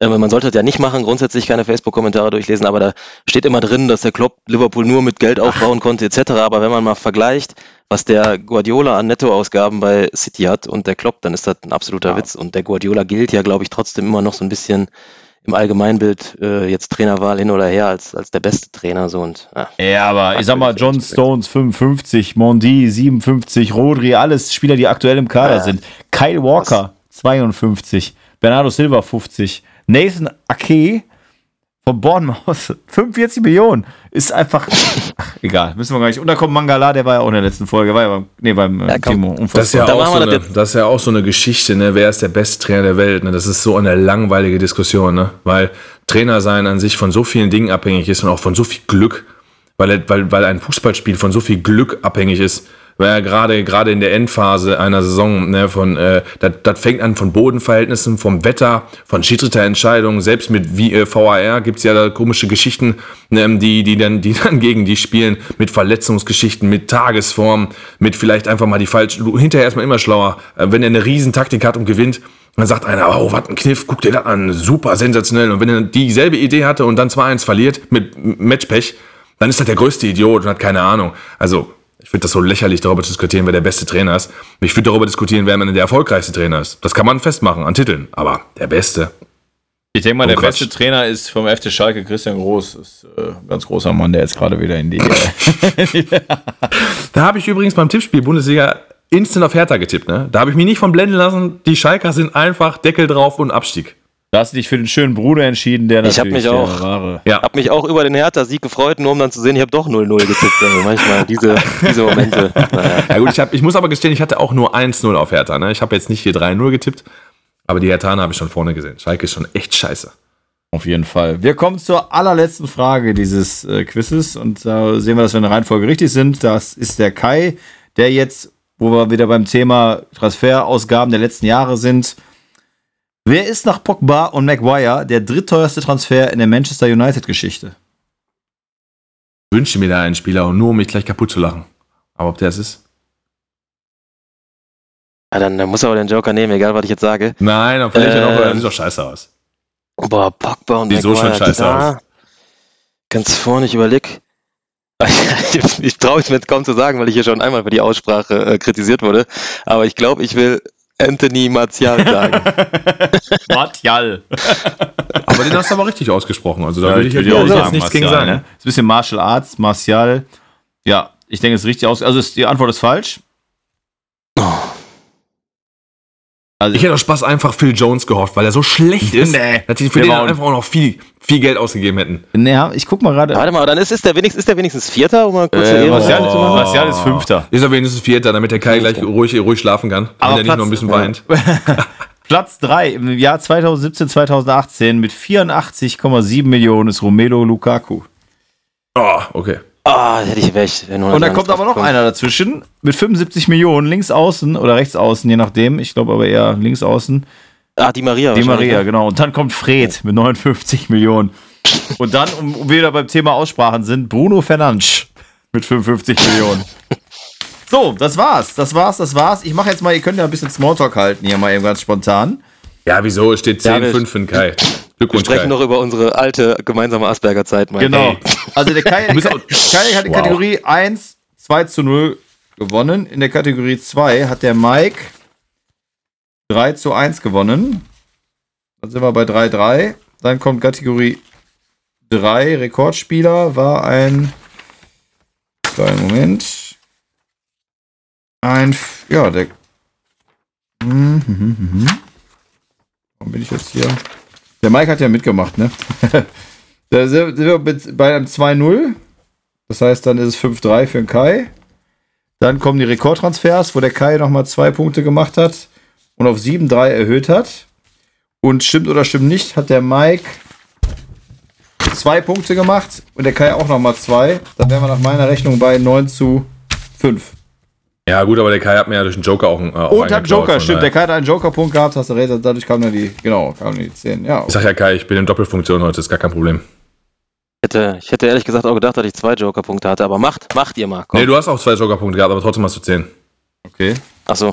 Äh, man sollte das ja nicht machen, grundsätzlich keine Facebook-Kommentare durchlesen, aber da steht immer drin, dass der Klopp Liverpool nur mit Geld aufbauen konnte, etc. Aber wenn man mal vergleicht, was der Guardiola an Nettoausgaben bei City hat und der Klopp, dann ist das ein absoluter ja. Witz. Und der Guardiola gilt ja, glaube ich, trotzdem immer noch so ein bisschen im Allgemeinbild äh, jetzt Trainerwahl hin oder her als, als der beste Trainer so und ja, ja aber ich sag mal John Stones 55, Mondi 57, Rodri, alles Spieler, die aktuell im Kader ja. sind. Kyle Walker 52, Bernardo Silva 50, Nathan Ake von Bournemouth [LAUGHS] 45 Millionen ist einfach [LAUGHS] ach, egal, müssen wir gar nicht. Und da kommt Mangala, der war ja auch in der letzten Folge, war ja beim, nee, beim äh, ja, Timo. Das ist, ja auch so eine, das ist ja auch so eine Geschichte, ne? wer ist der beste Trainer der Welt? Ne? Das ist so eine langweilige Diskussion, ne? weil Trainer sein an sich von so vielen Dingen abhängig ist und auch von so viel Glück, weil, weil, weil ein Fußballspiel von so viel Glück abhängig ist weil ja gerade gerade in der Endphase einer Saison, ne, von äh, das fängt an von Bodenverhältnissen, vom Wetter, von Schiedsrichterentscheidungen, selbst mit wie, äh, VAR gibt's ja da komische Geschichten, ne, die die dann die [LAUGHS] dann gegen die spielen mit Verletzungsgeschichten, mit Tagesform, mit vielleicht einfach mal die falsch hinterher erstmal immer schlauer, äh, wenn er eine Riesentaktik hat und gewinnt, dann sagt einer, oh, was ein Kniff, guck dir das an, super sensationell. Und wenn er dieselbe Idee hatte und dann 2-1 verliert mit Matchpech, dann ist das der größte Idiot und hat keine Ahnung. Also ich finde das so lächerlich, darüber zu diskutieren, wer der beste Trainer ist. Ich würde darüber diskutieren, wer der erfolgreichste Trainer ist. Das kann man festmachen an Titeln, aber der Beste. Ich denke mal, oh, der Quatsch. beste Trainer ist vom FC Schalke Christian Groß. Ist äh, ein ganz großer Mann, der jetzt gerade wieder in die. [LAUGHS] da habe ich übrigens beim Tippspiel Bundesliga instant auf Hertha getippt. Ne? Da habe ich mich nicht von blenden lassen. Die Schalker sind einfach Deckel drauf und Abstieg. Da hast du dich für den schönen Bruder entschieden, der ich natürlich Ich habe mich, auch, ja. hab mich auch über den Hertha-Sieg gefreut, nur um dann zu sehen, ich habe doch 0-0 getippt. Also manchmal diese, diese Momente. Naja. Ja gut, ich, hab, ich muss aber gestehen, ich hatte auch nur 1-0 auf Hertha. Ne? Ich habe jetzt nicht hier 3-0 getippt, aber die Hertha habe ich schon vorne gesehen. Schalke ist schon echt scheiße. Auf jeden Fall. Wir kommen zur allerletzten Frage dieses äh, Quizzes und da sehen wir, dass wir in der Reihenfolge richtig sind. Das ist der Kai, der jetzt, wo wir wieder beim Thema Transferausgaben der letzten Jahre sind, Wer ist nach Pogba und Maguire der drittteuerste Transfer in der Manchester United-Geschichte? Wünsche mir da einen Spieler und nur um mich gleich kaputt zu lachen. Aber ob der es ist? Ja, dann, dann muss er aber den Joker nehmen, egal was ich jetzt sage. Nein, dann verliere ich ähm, noch, sieht doch scheiße aus. Boah, Pogba und Sieht Maguire. so schon scheiße aus. Ganz vorne, ich überleg. [LAUGHS] ich traue es mir jetzt kaum zu sagen, weil ich hier schon einmal für die Aussprache äh, kritisiert wurde. Aber ich glaube, ich will Anthony Martial sagen. [LAUGHS] Martial. aber den hast du aber richtig ausgesprochen. Also da ja, würde ich, ich auch sagen, nichts gegen sagen. Ne? Ist ein bisschen Martial Arts, Martial. Ja, ich denke, es ist richtig aus. Also ist, die Antwort ist falsch. Oh. Also ich hätte auch Spaß einfach Phil Jones gehofft, weil er so schlecht ist, nee, dass die für den einfach auch noch viel, viel Geld ausgegeben hätten. Naja, ich guck mal gerade. Warte mal, dann ist, ist, der wenigstens, ist der wenigstens Vierter, um mal kurz äh, Martial, oh. Martial ist Fünfter. Ist er wenigstens Vierter, damit der Kai gleich ruhig, ruhig schlafen kann, Aber wenn er nicht noch ein bisschen weint. [LAUGHS] Platz 3 im Jahr 2017, 2018 mit 84,7 Millionen ist Romelo Lukaku. Oh, okay. Ah, hätte ich recht. Und da kommt aber noch einer dazwischen mit 75 Millionen links außen oder rechts außen, je nachdem. Ich glaube aber eher links außen. Ah, die Maria. Die Maria, ne? genau. Und dann kommt Fred mit 59 Millionen. Und dann, um, wieder beim Thema Aussprachen sind, Bruno Fernandes mit 55 Millionen. [LAUGHS] So, das war's. Das war's, das war's. Ich mache jetzt mal, ihr könnt ja ein bisschen Smalltalk halten hier mal eben ganz spontan. Ja, wieso? Es steht Ja, wir- 10-5 für den Kai. [LAUGHS] Wir sprechen Kai. noch über unsere alte gemeinsame Asperger-Zeit, Mike. Genau. [LAUGHS] Also der Kai, Kai, Kai hat die Wow. Kategorie 1, 2 zu 0 gewonnen. In der Kategorie 2 hat der Mike 3 zu 1 gewonnen. Dann sind wir bei 3-3. Dann kommt Kategorie 3, Rekordspieler, war ein. Kleinen Moment. Ein. Ja, der. Hm, hm, hm. Warum bin ich jetzt hier? Der Mike hat ja mitgemacht, ne? [LAUGHS] Da sind wir bei einem 2-0. Das heißt, dann ist es 5-3 für den Kai. Dann kommen die Rekordtransfers, wo der Kai nochmal zwei Punkte gemacht hat und auf 7-3 erhöht hat. Und stimmt oder stimmt nicht, hat der Mike zwei Punkte gemacht und der Kai auch nochmal zwei. Dann wären wir nach meiner Rechnung bei 9 zu 5. Ja, gut, aber der Kai hat mir ja durch den Joker auch, äh, auch Und hat Joker, stimmt. Der. Kai hat einen Joker-Punkt gehabt, hast du recht, dadurch kamen dann die, genau, kamen die 10. Ja, Ich sag ja, Kai, ich bin in Doppelfunktion heute, ist gar kein Problem. Ich hätte, ich hätte ehrlich gesagt auch gedacht, dass ich zwei Joker-Punkte hatte, aber macht, macht ihr mal. Komm. Nee, du hast auch zwei Joker-Punkte gehabt, aber trotzdem hast du 10. okay. Achso.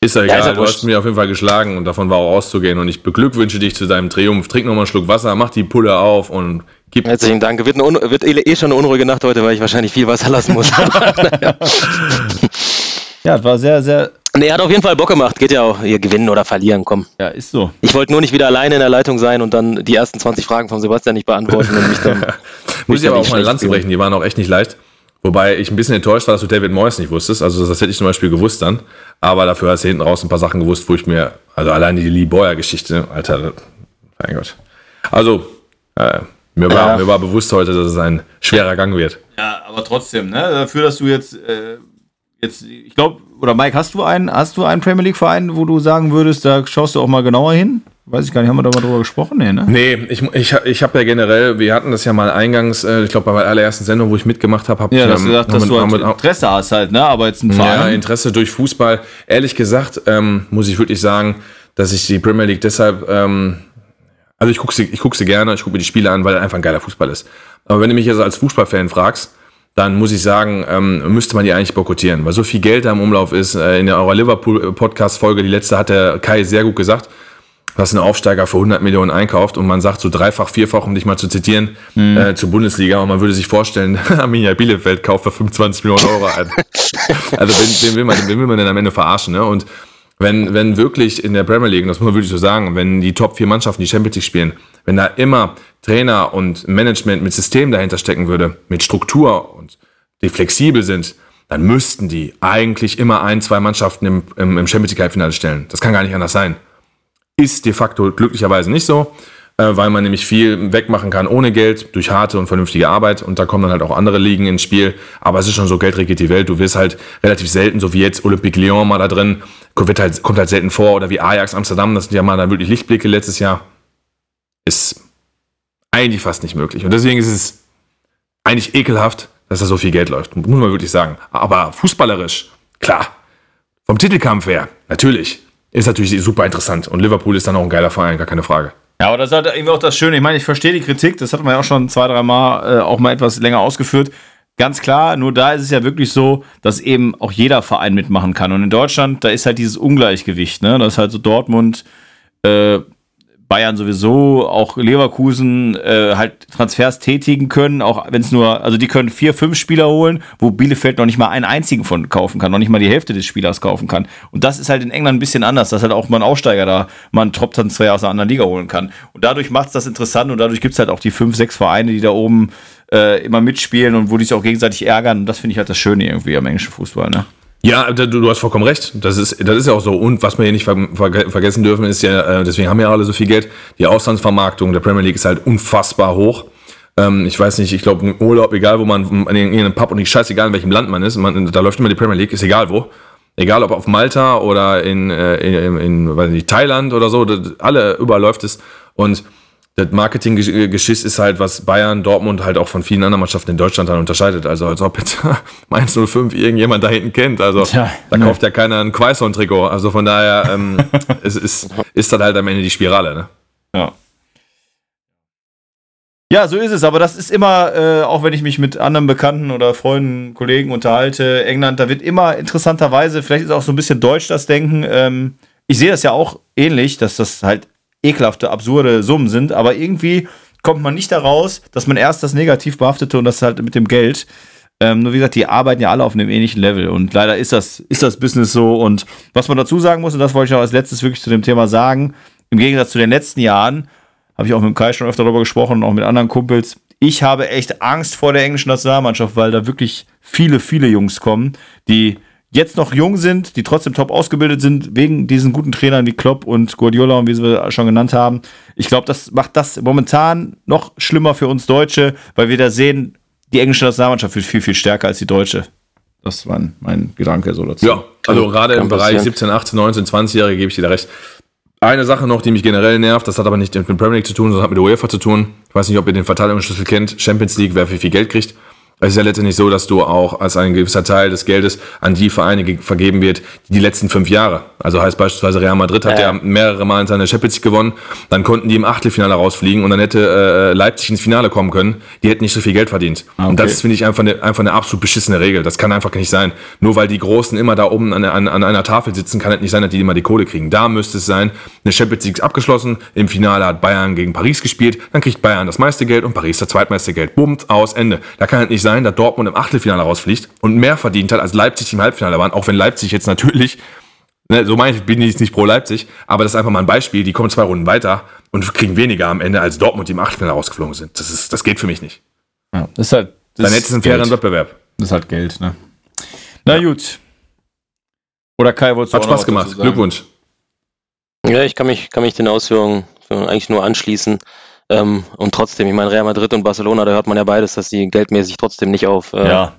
Ist ja egal, ist ja du wurscht. hast mich auf jeden Fall geschlagen und davon war auch auszugehen. Und ich beglückwünsche dich zu deinem Triumph. Trink nochmal einen Schluck Wasser, mach die Pulle auf und gib. Herzlichen Dank. Wird, eine wird eh eh schon eine unruhige Nacht heute, weil ich wahrscheinlich viel Wasser lassen muss. [LAUGHS] [LAUGHS] Ja, es war sehr, sehr, nee, hat auf jeden Fall Bock gemacht. Geht ja auch, ihr gewinnen oder verlieren, komm. ja, ist so. Ich wollte nur nicht wieder alleine in der Leitung sein und dann die ersten 20 Fragen von Sebastian nicht beantworten und mich dann. [LAUGHS] Muss ich ja aber auch mal Lanze fühlen. brechen, die waren auch echt nicht leicht. Wobei ich ein bisschen enttäuscht war, dass du David Moyes nicht wusstest. Also das hätte ich zum Beispiel gewusst dann. Aber dafür hast du hinten raus ein paar Sachen gewusst, wo ich mir, also allein die Lee Boyer-Geschichte, Alter, mein Gott. Also, äh, mir, war, Ja. mir war bewusst heute, dass es ein schwerer Gang wird. Ja, aber trotzdem, ne? Dafür, dass du jetzt, äh, jetzt, ich glaube, oder Mike, hast du einen, hast du einen Premier League Verein, wo du sagen würdest, da schaust du auch mal genauer hin? Weiß ich gar nicht, haben wir da mal drüber gesprochen? Nee, ne? Nee, ich, ich, ich habe ja generell, wir hatten das ja mal eingangs, äh, ich glaube bei meiner allerersten Sendung, wo ich mitgemacht habe, habe Ja, ich ähm, gesagt, dass du halt Interesse hast halt, ne? Aber jetzt ein Ja, Verein. Interesse durch Fußball. Ehrlich gesagt, ähm, muss ich wirklich sagen, dass ich die Premier League deshalb, ähm, also ich gucke sie, ich guck sie gerne, ich gucke mir die Spiele an, weil er einfach ein geiler Fußball ist. Aber wenn du mich jetzt als Fußballfan fragst, dann muss ich sagen, ähm, müsste man die eigentlich boykottieren, weil so viel Geld da im Umlauf ist. Äh, in der eurer Liverpool-Podcast-Folge, die letzte, hat der Kai sehr gut gesagt, dass ein Aufsteiger für 100 Millionen einkauft und man sagt so dreifach, vierfach, um dich mal zu zitieren, äh, zur Bundesliga und man würde sich vorstellen, [LAUGHS] Arminia Bielefeld kauft für 25 Millionen Euro ein. [LAUGHS] Also wen, wen, will man, wen will man denn am Ende verarschen? Ne? Und wenn, wenn wirklich in der Premier League, das muss man wirklich so sagen, wenn die Top 4 Mannschaften die Champions League spielen, wenn da immer Trainer und Management mit System dahinter stecken würde, mit Struktur und die flexibel sind, dann müssten die eigentlich immer ein, zwei Mannschaften im, im, im Champions League Halbfinale stellen. Das kann gar nicht anders sein. Ist de facto glücklicherweise nicht so, weil man nämlich viel wegmachen kann ohne Geld, durch harte und vernünftige Arbeit. Und da kommen dann halt auch andere Ligen ins Spiel. Aber es ist schon so, Geld regiert die Welt. Du wirst halt relativ selten, so wie jetzt Olympique Lyon mal da drin, kommt halt, kommt halt selten vor. Oder wie Ajax Amsterdam, das sind ja mal dann wirklich Lichtblicke letztes Jahr. Ist eigentlich fast nicht möglich. Und deswegen ist es eigentlich ekelhaft, dass da so viel Geld läuft. Muss man wirklich sagen. Aber fußballerisch, klar. Vom Titelkampf her, natürlich. Ist natürlich super interessant. Und Liverpool ist dann auch ein geiler Verein, gar keine Frage. Ja, aber das ist halt irgendwie auch das Schöne. Ich meine, ich verstehe die Kritik, das hat man ja auch schon zwei, drei Mal äh, auch mal etwas länger ausgeführt. Ganz klar, nur da ist es ja wirklich so, dass eben auch jeder Verein mitmachen kann. Und in Deutschland, da ist halt dieses Ungleichgewicht, ne? Das ist halt so Dortmund, äh, Bayern sowieso, auch Leverkusen äh, halt Transfers tätigen können, auch wenn es nur, also die können vier, fünf Spieler holen, wo Bielefeld noch nicht mal einen einzigen von kaufen kann, noch nicht mal die Hälfte des Spielers kaufen kann. Und das ist halt in England ein bisschen anders, dass halt auch mal ein Aufsteiger da mal einen Top-Transfer aus einer anderen Liga holen kann. Und dadurch macht es das interessant und dadurch gibt es halt auch die fünf, sechs Vereine, die da oben äh, immer mitspielen und wo die sich auch gegenseitig ärgern. Und das finde ich halt das Schöne irgendwie am englischen Fußball, ne? Ja, du, hast vollkommen recht. Das ist, das ist ja auch so. Und was wir hier nicht ver ver vergessen dürfen, ist ja, äh, deswegen haben ja alle so viel Geld, die Auslandsvermarktung der Premier League ist halt unfassbar hoch. Ähm, ich weiß nicht, ich glaube, im Urlaub, egal wo man, in irgendeinem Pub und ich scheißegal, in welchem Land man ist, man, da läuft immer die Premier League, ist egal wo. Egal ob auf Malta oder in, äh, in, in weiß nicht, Thailand oder so, alle überall läuft es. Und das Marketinggeschiss ist halt, was Bayern, Dortmund halt auch von vielen anderen Mannschaften in Deutschland dann unterscheidet. Also als ob jetzt [LAUGHS] Mainz 05 irgendjemand da hinten kennt. Also Tja, da ne. kauft ja keiner ein Quaison-Trikot. Also von daher ähm, [LAUGHS] es ist, ist das halt am Ende die Spirale. Ne? Ja. Ja, so ist es, aber das ist immer, äh, auch wenn ich mich mit anderen Bekannten oder Freunden, Kollegen unterhalte, England, da wird immer interessanterweise, vielleicht ist auch so ein bisschen deutsch das Denken, ähm, ich sehe das ja auch ähnlich, dass das halt ekelhafte, absurde Summen sind, aber irgendwie kommt man nicht daraus, dass man erst das negativ behaftete und das halt mit dem Geld. Ähm, nur wie gesagt, die arbeiten ja alle auf einem ähnlichen Level und leider ist das, ist das Business so und was man dazu sagen muss, und das wollte ich auch als letztes wirklich zu dem Thema sagen, im Gegensatz zu den letzten Jahren, habe ich auch mit Kai schon öfter darüber gesprochen und auch mit anderen Kumpels. Ich habe echt Angst vor der englischen Nationalmannschaft, weil da wirklich viele, viele Jungs kommen, die jetzt noch jung sind, die trotzdem top ausgebildet sind, wegen diesen guten Trainern wie Klopp und Guardiola und wie sie schon genannt haben. Ich glaube, das macht das momentan noch schlimmer für uns Deutsche, weil wir da sehen, die englische Nationalmannschaft wird viel, viel stärker als die deutsche. Das war mein Gedanke so dazu. Ja, also gerade kann im Bereich passieren. 17, 18, 19, 20-Jährige gebe ich dir da recht. Eine Sache noch, die mich generell nervt, das hat aber nicht mit Premier League zu tun, sondern hat mit der UEFA zu tun. Ich weiß nicht, ob ihr den Verteilungsschlüssel kennt. Champions League, wer für viel Geld kriegt. Es ist ja letztendlich so, dass du auch als ein gewisser Teil des Geldes an die Vereine ge- vergeben wird, die die letzten fünf Jahre. Also heißt beispielsweise Real Madrid hat ja, Ja. mehrere Mal in seiner Champions League gewonnen. Dann konnten die im Achtelfinale rausfliegen und dann hätte äh, Leipzig ins Finale kommen können. Die hätten nicht so viel Geld verdient. Und das finde ich, einfach eine, einfach eine absolut beschissene Regel. Das kann einfach nicht sein. Nur weil die Großen immer da oben an, an, an einer Tafel sitzen, kann es nicht sein, dass die immer die Kohle kriegen. Da müsste es sein, eine Champions League ist abgeschlossen. Im Finale hat Bayern gegen Paris gespielt. Dann kriegt Bayern das meiste Geld und Paris das zweitmeiste Geld. Bummt, aus, Ende. Da kann es nicht sein, dass Dortmund im Achtelfinale rausfliegt und mehr verdient hat, als Leipzig die im Halbfinale waren. Auch wenn Leipzig jetzt natürlich Ne, so meine ich, bin ich jetzt nicht pro Leipzig, aber das ist einfach mal ein Beispiel. Die kommen zwei Runden weiter und kriegen weniger am Ende als Dortmund, die im Achtelfinale rausgeflogen sind. Das, ist, das geht für mich nicht. Ja, das ist halt. Das Dann hättest du einen fairen Geld. Wettbewerb. Das ist halt Geld, ne? Na gut. Oder Kai, wolltest du Hat Spaß was gemacht. Glückwunsch. Ja, ich kann mich, kann mich den Ausführungen eigentlich nur anschließen. Ähm, und trotzdem, ich meine, Real Madrid und Barcelona, da hört man ja beides, dass die geldmäßig trotzdem nicht auf, äh, Ja,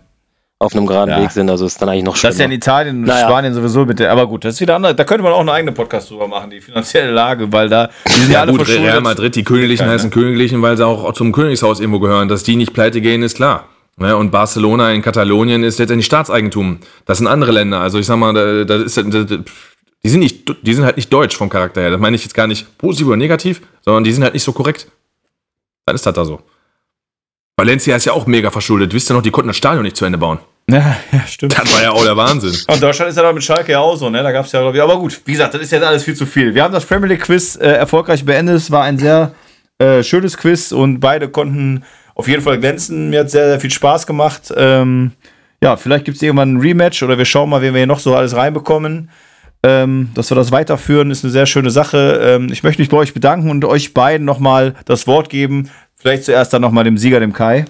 auf einem geraden Ja. Weg sind. Also ist dann eigentlich noch schlimmer. das ist ja in Italien und Naja. Spanien sowieso mit der. Aber gut, das ist wieder anders. Da könnte man auch einen eigenen Podcast drüber machen, die finanzielle Lage, weil da. Die sind ja, Ja, alle gut, verschuldet. Real Madrid, die Königlichen Keine. heißen Königlichen, weil sie auch zum Königshaus irgendwo gehören. Dass die nicht pleite gehen, ist klar. Ne, und Barcelona in Katalonien ist letztendlich Staatseigentum. Das sind andere Länder. Also ich sag mal, da, da ist, da, da, die, sind nicht, die sind halt nicht deutsch vom Charakter her. Das meine ich jetzt gar nicht positiv oder negativ, sondern die sind halt nicht so korrekt. Dann ist das da so. Valencia ist ja auch mega verschuldet. Wisst ihr noch, die konnten das Stadion nicht zu Ende bauen. Ja, [LAUGHS] ja, stimmt. Das war ja auch der Wahnsinn. Und Deutschland ist ja mit Schalke ja auch so, ne? Da gab es ja, glaub ich. Aber gut, wie gesagt, das ist jetzt alles viel zu viel. Wir haben das Premier League Quiz äh, erfolgreich beendet. Es war ein sehr äh, schönes Quiz und beide konnten auf jeden Fall glänzen. Mir hat sehr, sehr viel Spaß gemacht. Ähm, ja, vielleicht gibt es irgendwann ein Rematch oder wir schauen mal, wen wir hier noch so alles reinbekommen. Ähm, dass wir das weiterführen, ist eine sehr schöne Sache. Ähm, ich möchte mich bei euch bedanken und euch beiden nochmal das Wort geben. Vielleicht zuerst dann nochmal dem Sieger, dem Kai.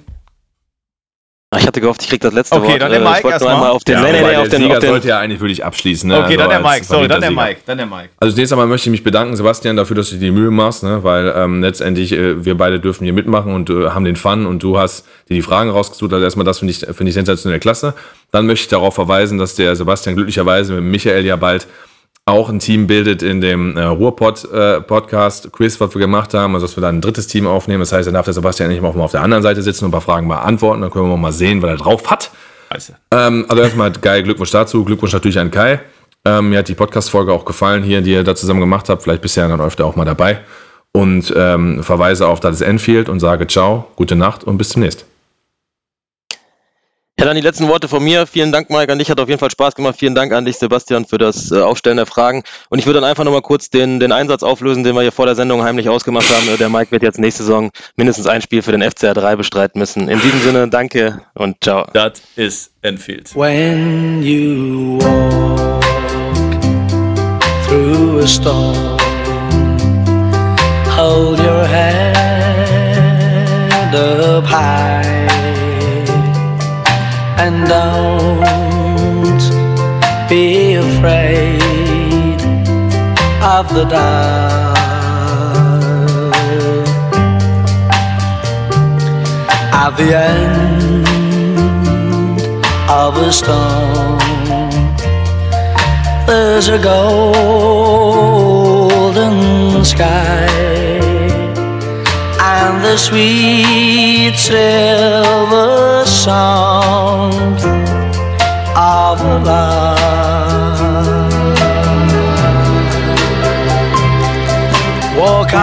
Ah, Ich hatte gehofft, ich krieg das letzte Okay, Wort. dann der Äh, Mike erstmal. auf den, Ja, nee, nee, nee, der auf den, Sieger auf den, sollte ja eigentlich wirklich abschließen. Ne? Okay, Also dann der Mike. Sorry, dann der Mike. Dann der Mike. Also zunächst einmal möchte ich mich bedanken, Sebastian, dafür, dass du dir die Mühe machst, ne? weil ähm, letztendlich äh, wir beide dürfen hier mitmachen und äh, haben den Fun und du hast dir die Fragen rausgesucht. Also erstmal das finde ich, finde ich sensationell klasse. Dann möchte ich darauf verweisen, dass der Sebastian glücklicherweise mit Michael ja bald auch ein Team bildet in dem äh, Ruhrpod-Podcast-Quiz, was wir gemacht haben, also dass wir da ein drittes Team aufnehmen. Das heißt, dann darf der Sebastian endlich mal auf der anderen Seite sitzen und ein paar Fragen beantworten. Dann können wir mal sehen, was er drauf hat. Scheiße. Ähm, also erstmal geil, Glückwunsch dazu. Glückwunsch natürlich an Kai. Ähm, mir hat die Podcast-Folge auch gefallen hier, die ihr da zusammen gemacht habt. Vielleicht bist du ja dann öfter auch mal dabei. Und ähm, verweise auf das Enfield und sage ciao, gute Nacht und bis zunächst. Ja, dann die letzten Worte von mir. Vielen Dank, Mike, an dich. Hat auf jeden Fall Spaß gemacht. Vielen Dank an dich, Sebastian, für das äh, Aufstellen der Fragen. Und ich würde dann einfach nochmal kurz den, den Einsatz auflösen, den wir hier vor der Sendung heimlich ausgemacht haben. Der Mike wird jetzt nächste Saison mindestens ein Spiel für den FCR 3 bestreiten müssen. In diesem Sinne, danke und ciao. Das ist Enfield. When you walk through a storm, hold your head up high afraid of the dark. At the end of a storm. There's a golden sky and the sweet silver sound of love. Walk